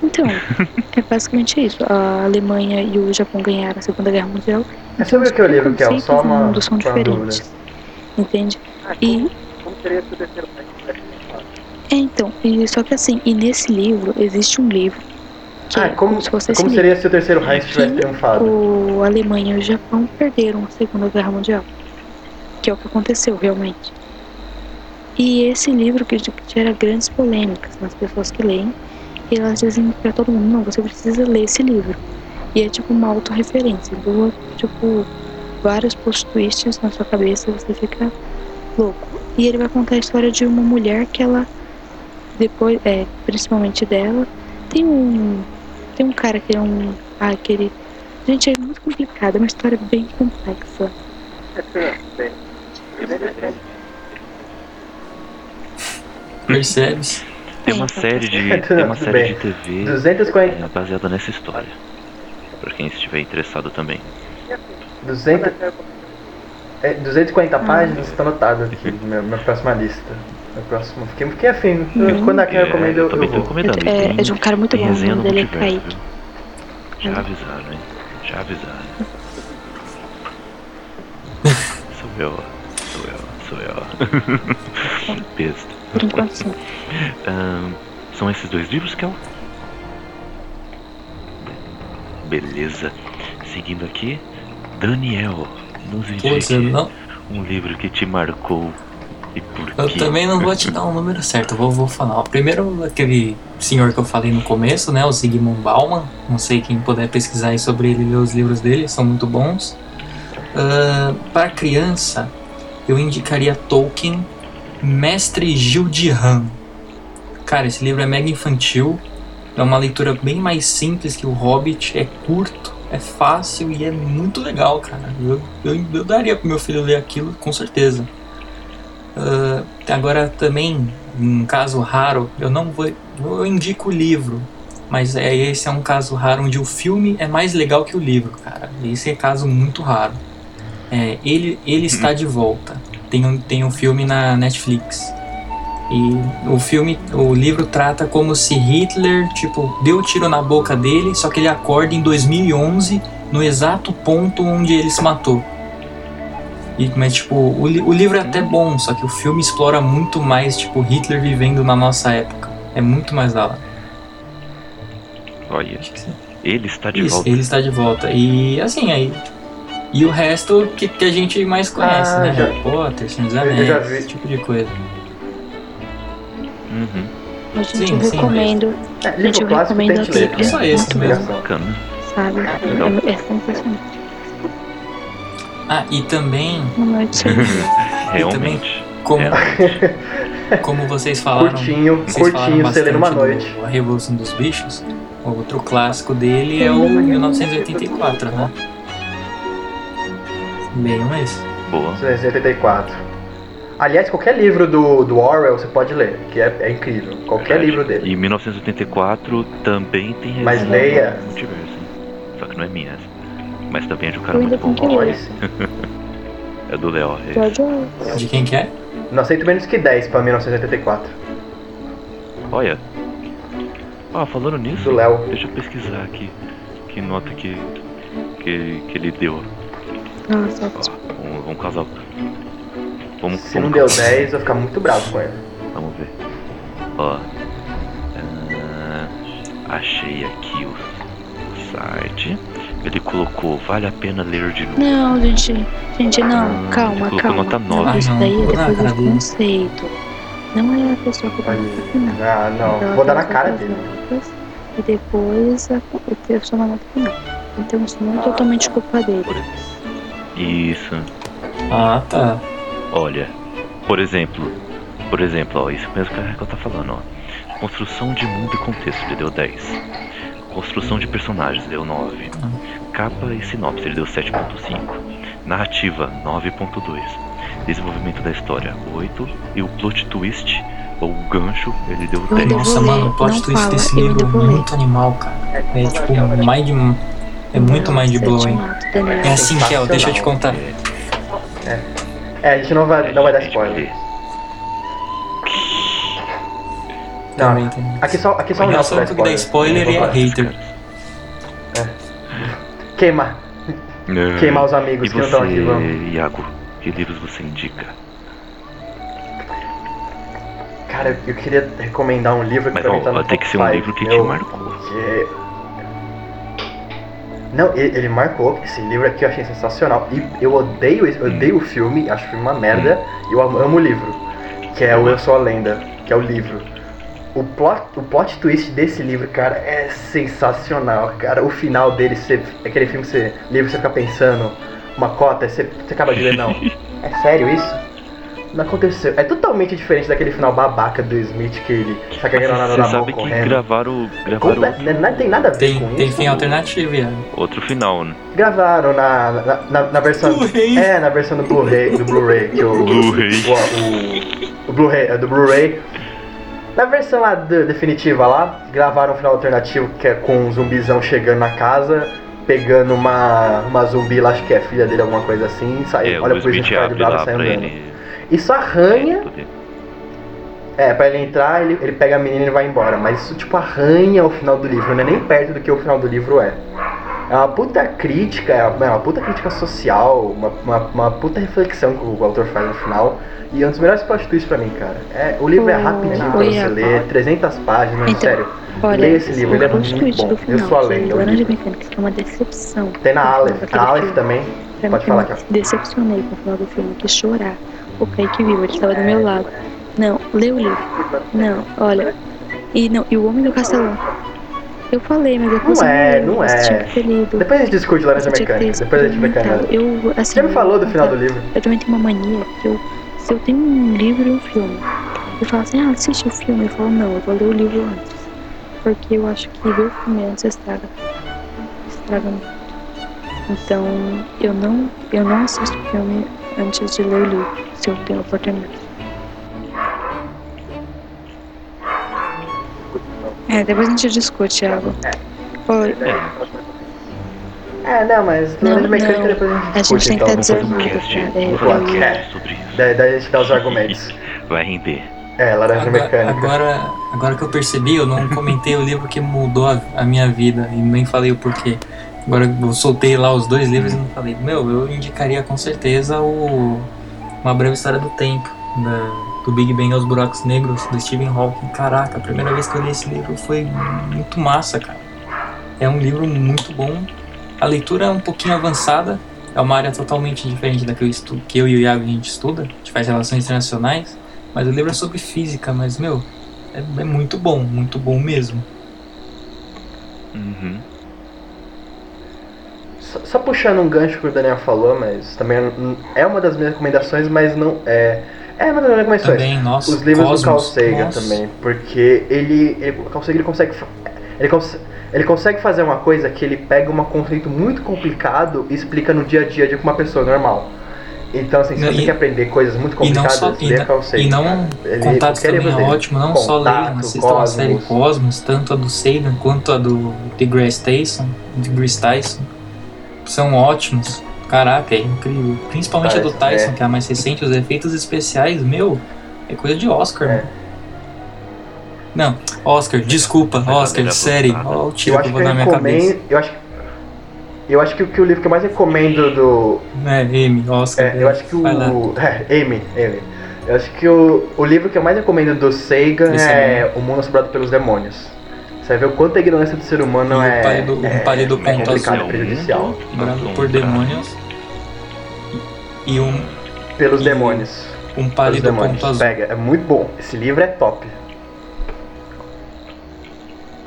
Então, é basicamente isso. A Alemanha e o Japão ganharam a Segunda Guerra Mundial. É sobre o que eu livro, que é conceitos só do uma, mundo são diferentes. Entende? E Como seria se o terceiro país É, então, e, só que assim, e nesse livro existe um livro que Ah, é como, como se fosse como livro. seria se o terceiro Reich tivesse triunfado? O Alemanha e o Japão perderam a Segunda Guerra Mundial. Que é o que aconteceu realmente. E esse livro que, gera grandes polêmicas nas pessoas que leem. E elas dizem pra todo mundo, não, você precisa ler esse livro. E é tipo uma autorreferência. Boa, tipo, vários post twists na sua cabeça, você fica louco. E ele vai contar a história de uma mulher que ela depois, é, principalmente dela, tem um tem um cara que é um ah, aquele gente é muito complicado, é uma história bem complexa. Percebes? Tem uma É, série de, tem uma série bem. de TV 240, é, baseada nessa história. Pra quem estiver interessado também. 200, é, 240 Ah. páginas está anotado aqui na minha, minha próxima lista. Meu próximo, fiquei, fiquei afim. Uhum. Quando a Kim É, recomenda, eu, também eu tô vou. recomendando. É, é de um cara muito bom, o resenha nome no dele é Kaique. Já avisaram, hein? Já avisaram. sou eu, sou eu, sou eu. Besta. Por enquanto sim. Ahn, são esses dois livros, Kel? Beleza. Seguindo aqui, Daniel, nos eu, não, um livro que te marcou por eu quê. também não vou te dar um número certo, eu vou, vou falar. Primeiro, aquele senhor que eu falei no começo, né? O Sigmund Bauman. Não sei quem puder pesquisar aí sobre ele ler os livros dele, são muito bons. Ah, Para criança, eu indicaria Tolkien, Mestre Gil de Ram. Cara, esse livro é mega infantil, é uma leitura bem mais simples que o Hobbit, é curto, é fácil e é muito legal, cara. Eu, eu, eu daria pro meu filho ler aquilo, com certeza. Ah, agora também, um caso raro, eu não vou. Eu indico o livro, mas é, esse é um caso raro onde o filme é mais legal que o livro, cara. Esse é caso muito raro. É, ele, ele está de volta. Tem um, tem um filme na Netflix. E o filme, o livro trata como se Hitler, tipo, deu tiro na boca dele, só que ele acorda em 2011, no exato ponto onde ele se matou. E, mas, tipo, o, li- o livro é até bom, só que o filme explora muito mais, tipo, Hitler vivendo na nossa época. É muito mais da hora. Olha, Acho que sim. ele está de Isso, volta. ele está de volta. E, assim, aí... E o resto que, que a gente mais conhece, Ah, né? já- Harry Potter, Senhor dos Anéis, esse tipo de coisa. Uhum, A gente Sim, sim, recomendo, É, gente, livro eu clássico tem recomendo que ler. Bíblia. Só esse mesmo. bacana. sabe? Legal. É, é sensacional. Ah, e também, Uma noite sem Realmente. como, É. como vocês falaram... Curtinho, Vocês falaram curtinho, você lê numa bastante noite. do A Revolução dos Bichos. O outro clássico dele é o 1984, né? Bem, mas... Boa. 1984. Aliás, qualquer livro do, do Orwell você pode ler, que é, é incrível. Qualquer Verdade. livro dele. E 1984 também tem Mas leia. multiverso. Só que não é minha essa. Mas também é de um cara Eu muito bom. sim. É do Léo. é. Orwell. De quem que é? Não aceito menos que 10 pra 1984. Olha. Ah, falando nisso, Do Léo. deixa eu pesquisar aqui. Que nota que, que, que ele deu. Nossa, Ó, vamos, vamos casar. Vamos, Se não vamos deu casar. 10, eu vou ficar muito bravo com ele. Vamos ver. Ó. ah, achei aqui o site. Ele colocou, vale a pena ler de novo. Não, gente, gente, não, calma, colocou calma. nota Não, nove. isso Ah, daí é depois do conceito. Não é a pessoa que vai Olha, no final. Ah, não. Então, Vou dar na cara dele. E depois a, a pessoa na nota final. Então isso não é totalmente culpa dele. Isso. Ah, tá. Olha, por exemplo, por exemplo, ó, isso mesmo que Raquel tá falando, ó. Construção de mundo e contexto, ele deu 10. Construção de personagens, deu 9. Capa e sinopse, ele deu 7.5. Narrativa 9.2. Desenvolvimento da história 8. E o plot twist, ou o gancho, ele deu Eu 10. ainda Nossa, mano, o plot twist fala, desse livro é muito animal, cara. É tipo mind. É muito eu te blowing. É assim, Kel, deixa eu te contar. É, a gente não vai, não vai dar spoiler. Não, Também tem. aqui só, aqui só O Nelson Nelson dá que dá spoiler. spoiler e é hater. Queimar. É. Queimar os amigos E que não estão aqui, você, vamos. Iago, que livros você indica? Cara, eu queria recomendar um livro que Mas pra mim tá no tem que ser um livro que te marcou. que- Não, ele, ele marcou. Esse livro aqui eu achei sensacional. E eu odeio, esse- eu Hum. odeio o filme, acho o filme uma merda. E eu amo, amo o livro. Que é o Eu Sou a Lenda, que é o livro. O plot, o plot twist desse livro, cara, é sensacional, cara. O final dele, você, aquele filme que você livro, você fica pensando, uma cota, você, você acaba de ler, não. É sério isso? Não aconteceu. É totalmente diferente daquele final babaca do Smith que ele saca a granada na mão sabe que correndo. gravaram, gravaram Comple- não, tem nada a ver Tem, com tem isso. fim alternativo, Iago. outro final, né? Gravaram na, na, na, na versão. Blu-ray. É, na versão do Blu-ray, do Blu-ray, que o. Blu-ray. O, o, o Blu-ray, é do Blu-ray. Na versão lá de- definitiva lá, gravaram um final alternativo que é com um zumbizão chegando na casa, pegando uma, uma zumbi lá, acho que é filha dele, alguma coisa assim, e sai, É, olha pro Smith de bravo e sai andando. ele. Isso arranha, é, pra ele entrar, ele, ele pega a menina e vai embora. Mas isso, tipo, arranha o final do livro. Não é nem perto do que o final do livro é. É uma puta crítica, é uma, é uma puta crítica social, uma, uma, uma puta reflexão que o autor faz no final. E é um dos melhores plot pra mim, cara. É, o livro é Ô, rapidinho pra você ler, 300 páginas, Então, sério. Olha, leia esse livro, ele é muito bom. do Eu final, sou a lenda, o Laranja. Mecânica, que é uma decepção. Tem na final Aleph, daquele a Aleph também. Pra Pode falar, cara. decepcionei com o final do filme, que chorar. O Kaique viu, ele estava do meu lado. Não, lê o livro. Não, olha. E, não, e o Homem do Castelão. Eu falei, mas depois Não é, não é. tinha. Depois a gente discute Laranja que ter Mecânica, depois a gente vai cair. Eu, assim, Você me falou do final do livro. Eu também tenho uma mania que eu, se eu tenho um livro e um filme, eu falo assim, ah, assiste o filme. Eu falo, não, eu vou ler o livro antes. Porque eu acho que ver o filme antes estraga. Estraga muito. Então, eu não, eu não assisto o filme antes de ler o livro, se eu tenho oportunidade. É, depois a gente discute, Thiago. Oi, É, não, mas Não, Laranja Mecânica não. depois a gente a discute. gente tem que então. estar fazer um desarmado, cara. É, sobre isso. Daí, daí a gente dá os argumentos. Vai render. É, Laranja Agora, Mecânica. agora, agora que eu percebi, eu não comentei o livro que mudou a, a minha vida e nem falei o porquê. Agora eu soltei lá os dois livros e não falei. Meu, eu indicaria com certeza o Uma Breve História do Tempo, da- do Big Bang aos Buracos Negros, do Stephen Hawking. Caraca, a primeira vez que eu li esse livro foi muito massa, cara. É um livro muito bom. A leitura é um pouquinho avançada, é uma área totalmente diferente da que eu, estudo, que eu e o Iago a gente estuda, a gente faz relações internacionais. Mas o livro é sobre física, mas, meu, é, é muito bom, muito bom mesmo. Uhum. Só, só puxando um gancho que o Daniel falou, mas também é uma das minhas recomendações, mas não é. É uma das minhas recomendações. Também, nossa, Os livros Cosmos, do Carl Sagan nossa. também, porque ele, ele, o Carl Sagan ele consegue, ele, cons, ele consegue fazer uma coisa que ele pega um conceito muito complicado e explica no dia a dia de uma pessoa normal. Então, assim, se Não, você e- quer aprender coisas muito não complicadas, só, leia não- Carl Sagan. e não. Ele- Contatos também é ótimo, não só Contato, leiam, assistam a série Cosmos. Tanto a do Sagan quanto a do The Grace Tyson, The Grace Tyson. São ótimos. Caraca, é incrível. Principalmente a do Tyson, é. que é a mais recente, os efeitos especiais, meu, é coisa de Oscar. É. mano. Não, Oscar, desculpa, Oscar, série. vontade. Olha o tiro que eu vou dar na minha cabeça. Eu acho, eu acho que, o- que o livro que eu mais recomendo do, É, M, Oscar. É, eu acho que o. É, Amy, Amy. Eu acho que o, o livro que eu mais recomendo do Sagan Esse é O Mundo Assombrado pelos Demônios. Você vai ver o quanto a ignorância do ser humano E é. pálido- o é, pálido é ponto azul. prejudicial. Brando por demônios. E um, Pelos E- demônios. um pálido demônios. ponto azul. Pega, é muito bom. Esse livro é top.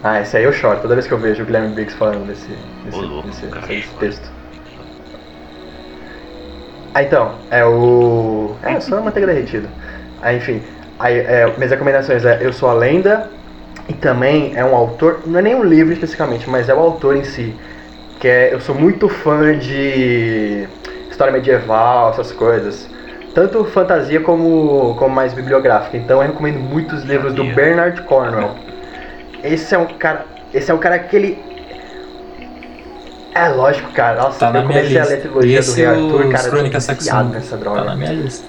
Ah, esse aí eu choro toda vez que eu vejo o Guilherme Briggs falando desse, desse, Ô, louco, desse- cara. desse texto. Ah, então, é o. É, só a manteiga derretida. Ah, enfim. Aí, é, minhas recomendações é Eu Sou a Lenda. E também é um autor. Não é nem um livro especificamente, mas é o autor em si. Que é. Eu sou muito fã de. história medieval, essas coisas. Tanto fantasia como, como mais bibliográfica. Então eu recomendo muito os livros do. Bernard Cornwell. Esse é um cara. Esse é um cara que ele. É lógico, cara. Nossa, Tá eu na minha comecei a ler trilogia Esse do Rei e Arthur, cara. Eu tô nessa Tá droga. na minha lista.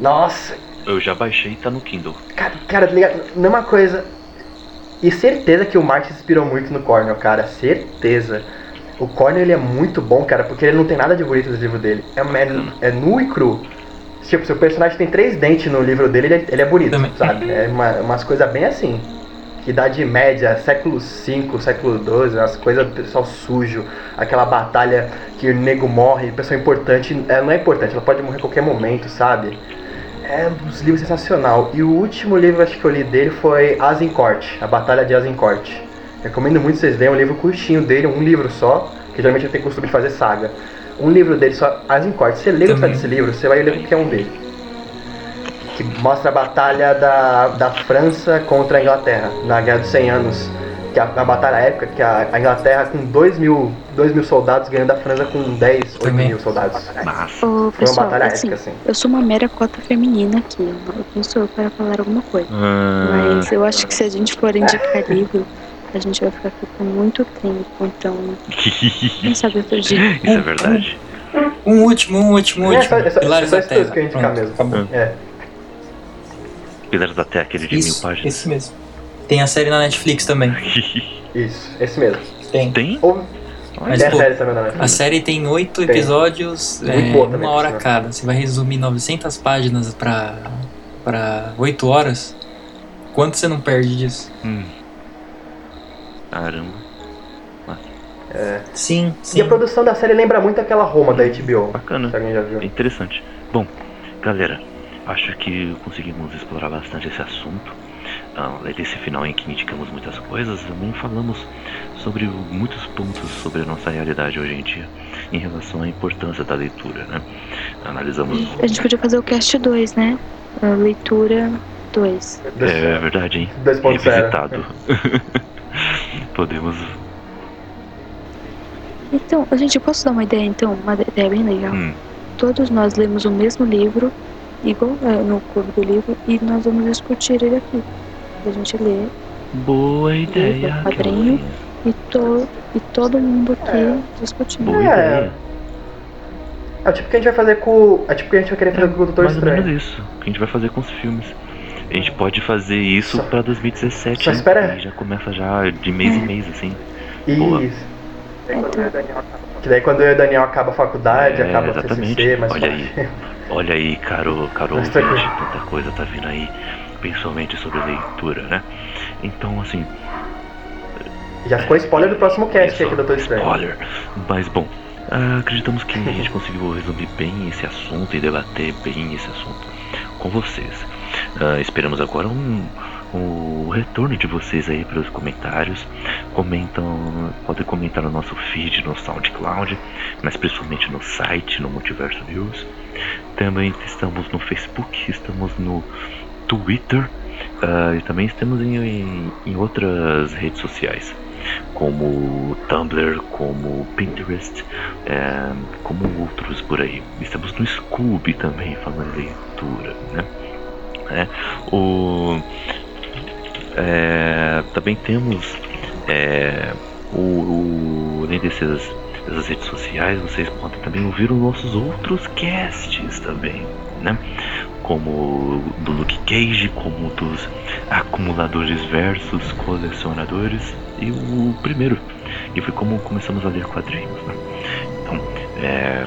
Nossa, Eu já baixei e tá no Kindle. Cara, cara, tá ligado? Mesma coisa. E certeza que o Marx se inspirou muito no Cornell, cara. Certeza. O Cornell ele é muito bom, cara, porque ele não tem nada de bonito no livro dele. É, é, é nu e cru. Tipo, se o personagem tem três dentes no livro dele, ele é, ele é bonito, Também. sabe? É uma, umas coisas bem assim. Idade média, século V, século XII, umas coisas do pessoal sujo, aquela batalha que o nego morre, pessoa importante, ela não é importante, ela pode morrer a qualquer momento, sabe? É um dos livros sensacional. E o último livro acho que eu li dele foi Azincourt, A Batalha de Azincourt. Recomendo muito vocês lerem, é um livro curtinho dele, um livro só, que geralmente eu tenho costume de fazer saga. Um livro dele só, Azincourt. Você lê Também. desse livro, você vai ler qualquer um dele. Que mostra a batalha da, da França contra a Inglaterra, na Guerra dos 100 Anos. Que a, a batalha épica, que a, a Inglaterra com 2 mil, 2 mil soldados ganhando a França com 10, 8 Também. mil soldados. Massa. Ô, Foi uma pessoal, batalha assim, épica, assim. eu sou uma mera cota feminina aqui. Eu não sou eu para falar alguma coisa. Ah, Mas eu acho que se a gente for indicar livro, a gente vai ficar aqui por muito tempo. Então, quem sabe outro dia. Isso é verdade. Um último, um último, um É, último. é só- Pilares só da isso Terra. que eu indicar Pronto, mesmo. acabou. É. Pilares da Terra, aquele de mil Isso, páginas. esse mesmo. Tem a série na Netflix também. Isso, esse mesmo. Tem. Tem? Ou Mas, tem a pô, série também na Netflix. A série tem oito episódios, é, boa também, uma hora sinal. cada. Você vai resumir 900 páginas pra, pra 8 horas. Quanto você não perde disso? Hum. Caramba. Sim, E sim. a produção da série lembra muito aquela Roma da HBO. Bacana. Se alguém já viu. É interessante. Bom, galera, acho que conseguimos explorar bastante esse assunto. Ah, desse final em que indicamos muitas coisas, também falamos sobre muitos pontos sobre a nossa realidade hoje em dia, em relação à importância da leitura, né? Analisamos. A gente podia fazer o cast 2, né? A leitura 2. É verdade, hein? 2.0. Revisitado. Podemos. Então, a gente posso dar uma ideia, então? Uma ideia bem legal. Hum, Todos nós lemos o mesmo livro, igual é, no clube do livro, e nós vamos discutir ele aqui. A gente lê boa ideia. Padrinho. Kelly. e, to, e todo mundo aqui discutindo. Boa É. ideia. É o tipo que a gente vai fazer com. É tipo que a gente vai querer fazer com o Doutor Mais ou menos Estranho. isso que a gente vai fazer com os filmes. A gente pode fazer isso Só- pra 2017. só espera- já começa já de mês em mês, assim. Boa. Isso. Que daí quando eu e o Daniel acaba a faculdade, É, acaba a exatamente. CCC, mas Olha aí. Olha aí, caro, caro ouvinte, tanta coisa tá vindo aí, principalmente sobre leitura, né? Então, assim, Já ficou spoiler do próximo cast isso, aqui do Doutor Estranho. spoiler. Mas, bom, ah, acreditamos que a gente conseguiu resumir bem esse assunto e debater bem esse assunto com vocês. Ah, esperamos agora um, o retorno de vocês aí pelos comentários. Comentam, podem comentar no nosso feed, no SoundCloud, mas principalmente no site, no Multiverso News. Também estamos no Facebook, estamos no Twitter ah, e também estamos em, em, em outras redes sociais, como Tumblr, como Pinterest, eh, como outros por aí. Estamos no Scooby também, falando em leitura, né? É, o, é, também temos é, o, o, além dessas, dessas redes sociais, vocês podem também ouvir os nossos outros casts também, né? Como do Luke Cage, como dos acumuladores versus colecionadores e o primeiro, que foi como começamos a ler quadrinhos, né? Então, é,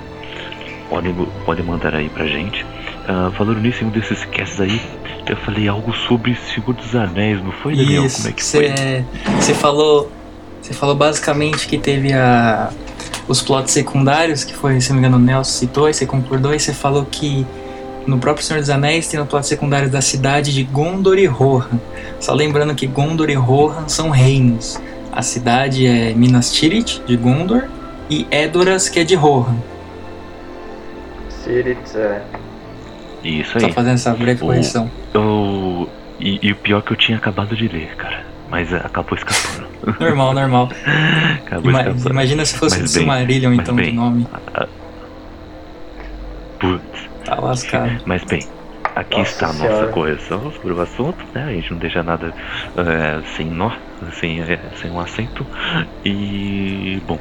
podem, podem mandar aí pra gente. Ah, falando nisso, em um desses casts aí, eu falei algo sobre Senhor dos Anéis, não foi, Daniel? Isso, Como é que foi? você falou. Você falou basicamente que teve a, os plots secundários, que foi, se não me engano, o Nelson citou, e você concordou, e você falou que no próprio Senhor dos Anéis tem os plots secundários da cidade de Gondor e Rohan. Só lembrando que Gondor e Rohan são reinos. A cidade é Minas Tirith, de Gondor, e Edoras, que é de Rohan. Sirit, é. Isso Só aí. fazendo essa breve O- correção. Eu- E, e o pior é que eu tinha acabado de ler, cara. Mas ah, acabou escapando. Normal, normal. Acabou Ima- escapando. imagina se fosse Mas bem, Silmarillion, então, bem. de nome. Ah, Putz. Tá lascado. Mas bem, aqui Nossa está a nossa Senhora. correção sobre o assunto, né? A gente não deixa nada é, sem nó, sem, é, sem um acento. E. Bom,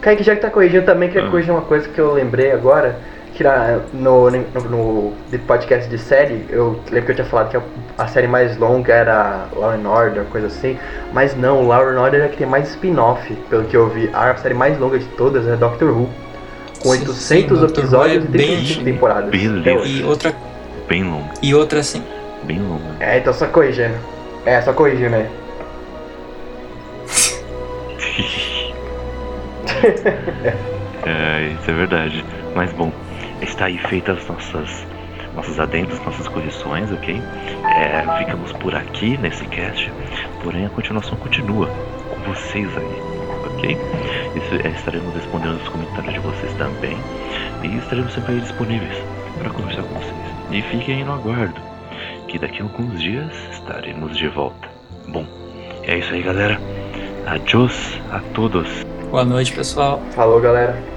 Kaique, já que tá corrigindo também, queria Ah. corrigir uma coisa que eu lembrei agora. Que na- no, no, no de podcast de série, eu lembro que eu tinha falado que a, a série mais longa era Law and Order, coisa assim. Mas não, Law and Order é que tem mais spin-off, pelo que eu vi. A série mais longa de todas é Doctor Who. Com Sim, 800 sim, Who é episódios e bem 35 antigo. temporadas. Hoje. E outra, bem longo, e outra assim. bem longo. É, então só corrigindo. É, só corrigindo, né? É, isso é verdade. Mas bom, está aí feitas as nossas nossos adendos, nossas correções, ok? É, ficamos por aqui nesse cast, porém a continuação continua com vocês aí, ok? Isso, é, estaremos respondendo os comentários de vocês também e estaremos sempre aí disponíveis para conversar com vocês. E fiquem aí no aguardo, que daqui a alguns dias estaremos de volta. Bom, é isso aí, galera. Adiós a todos. Boa noite, pessoal. Falou, galera.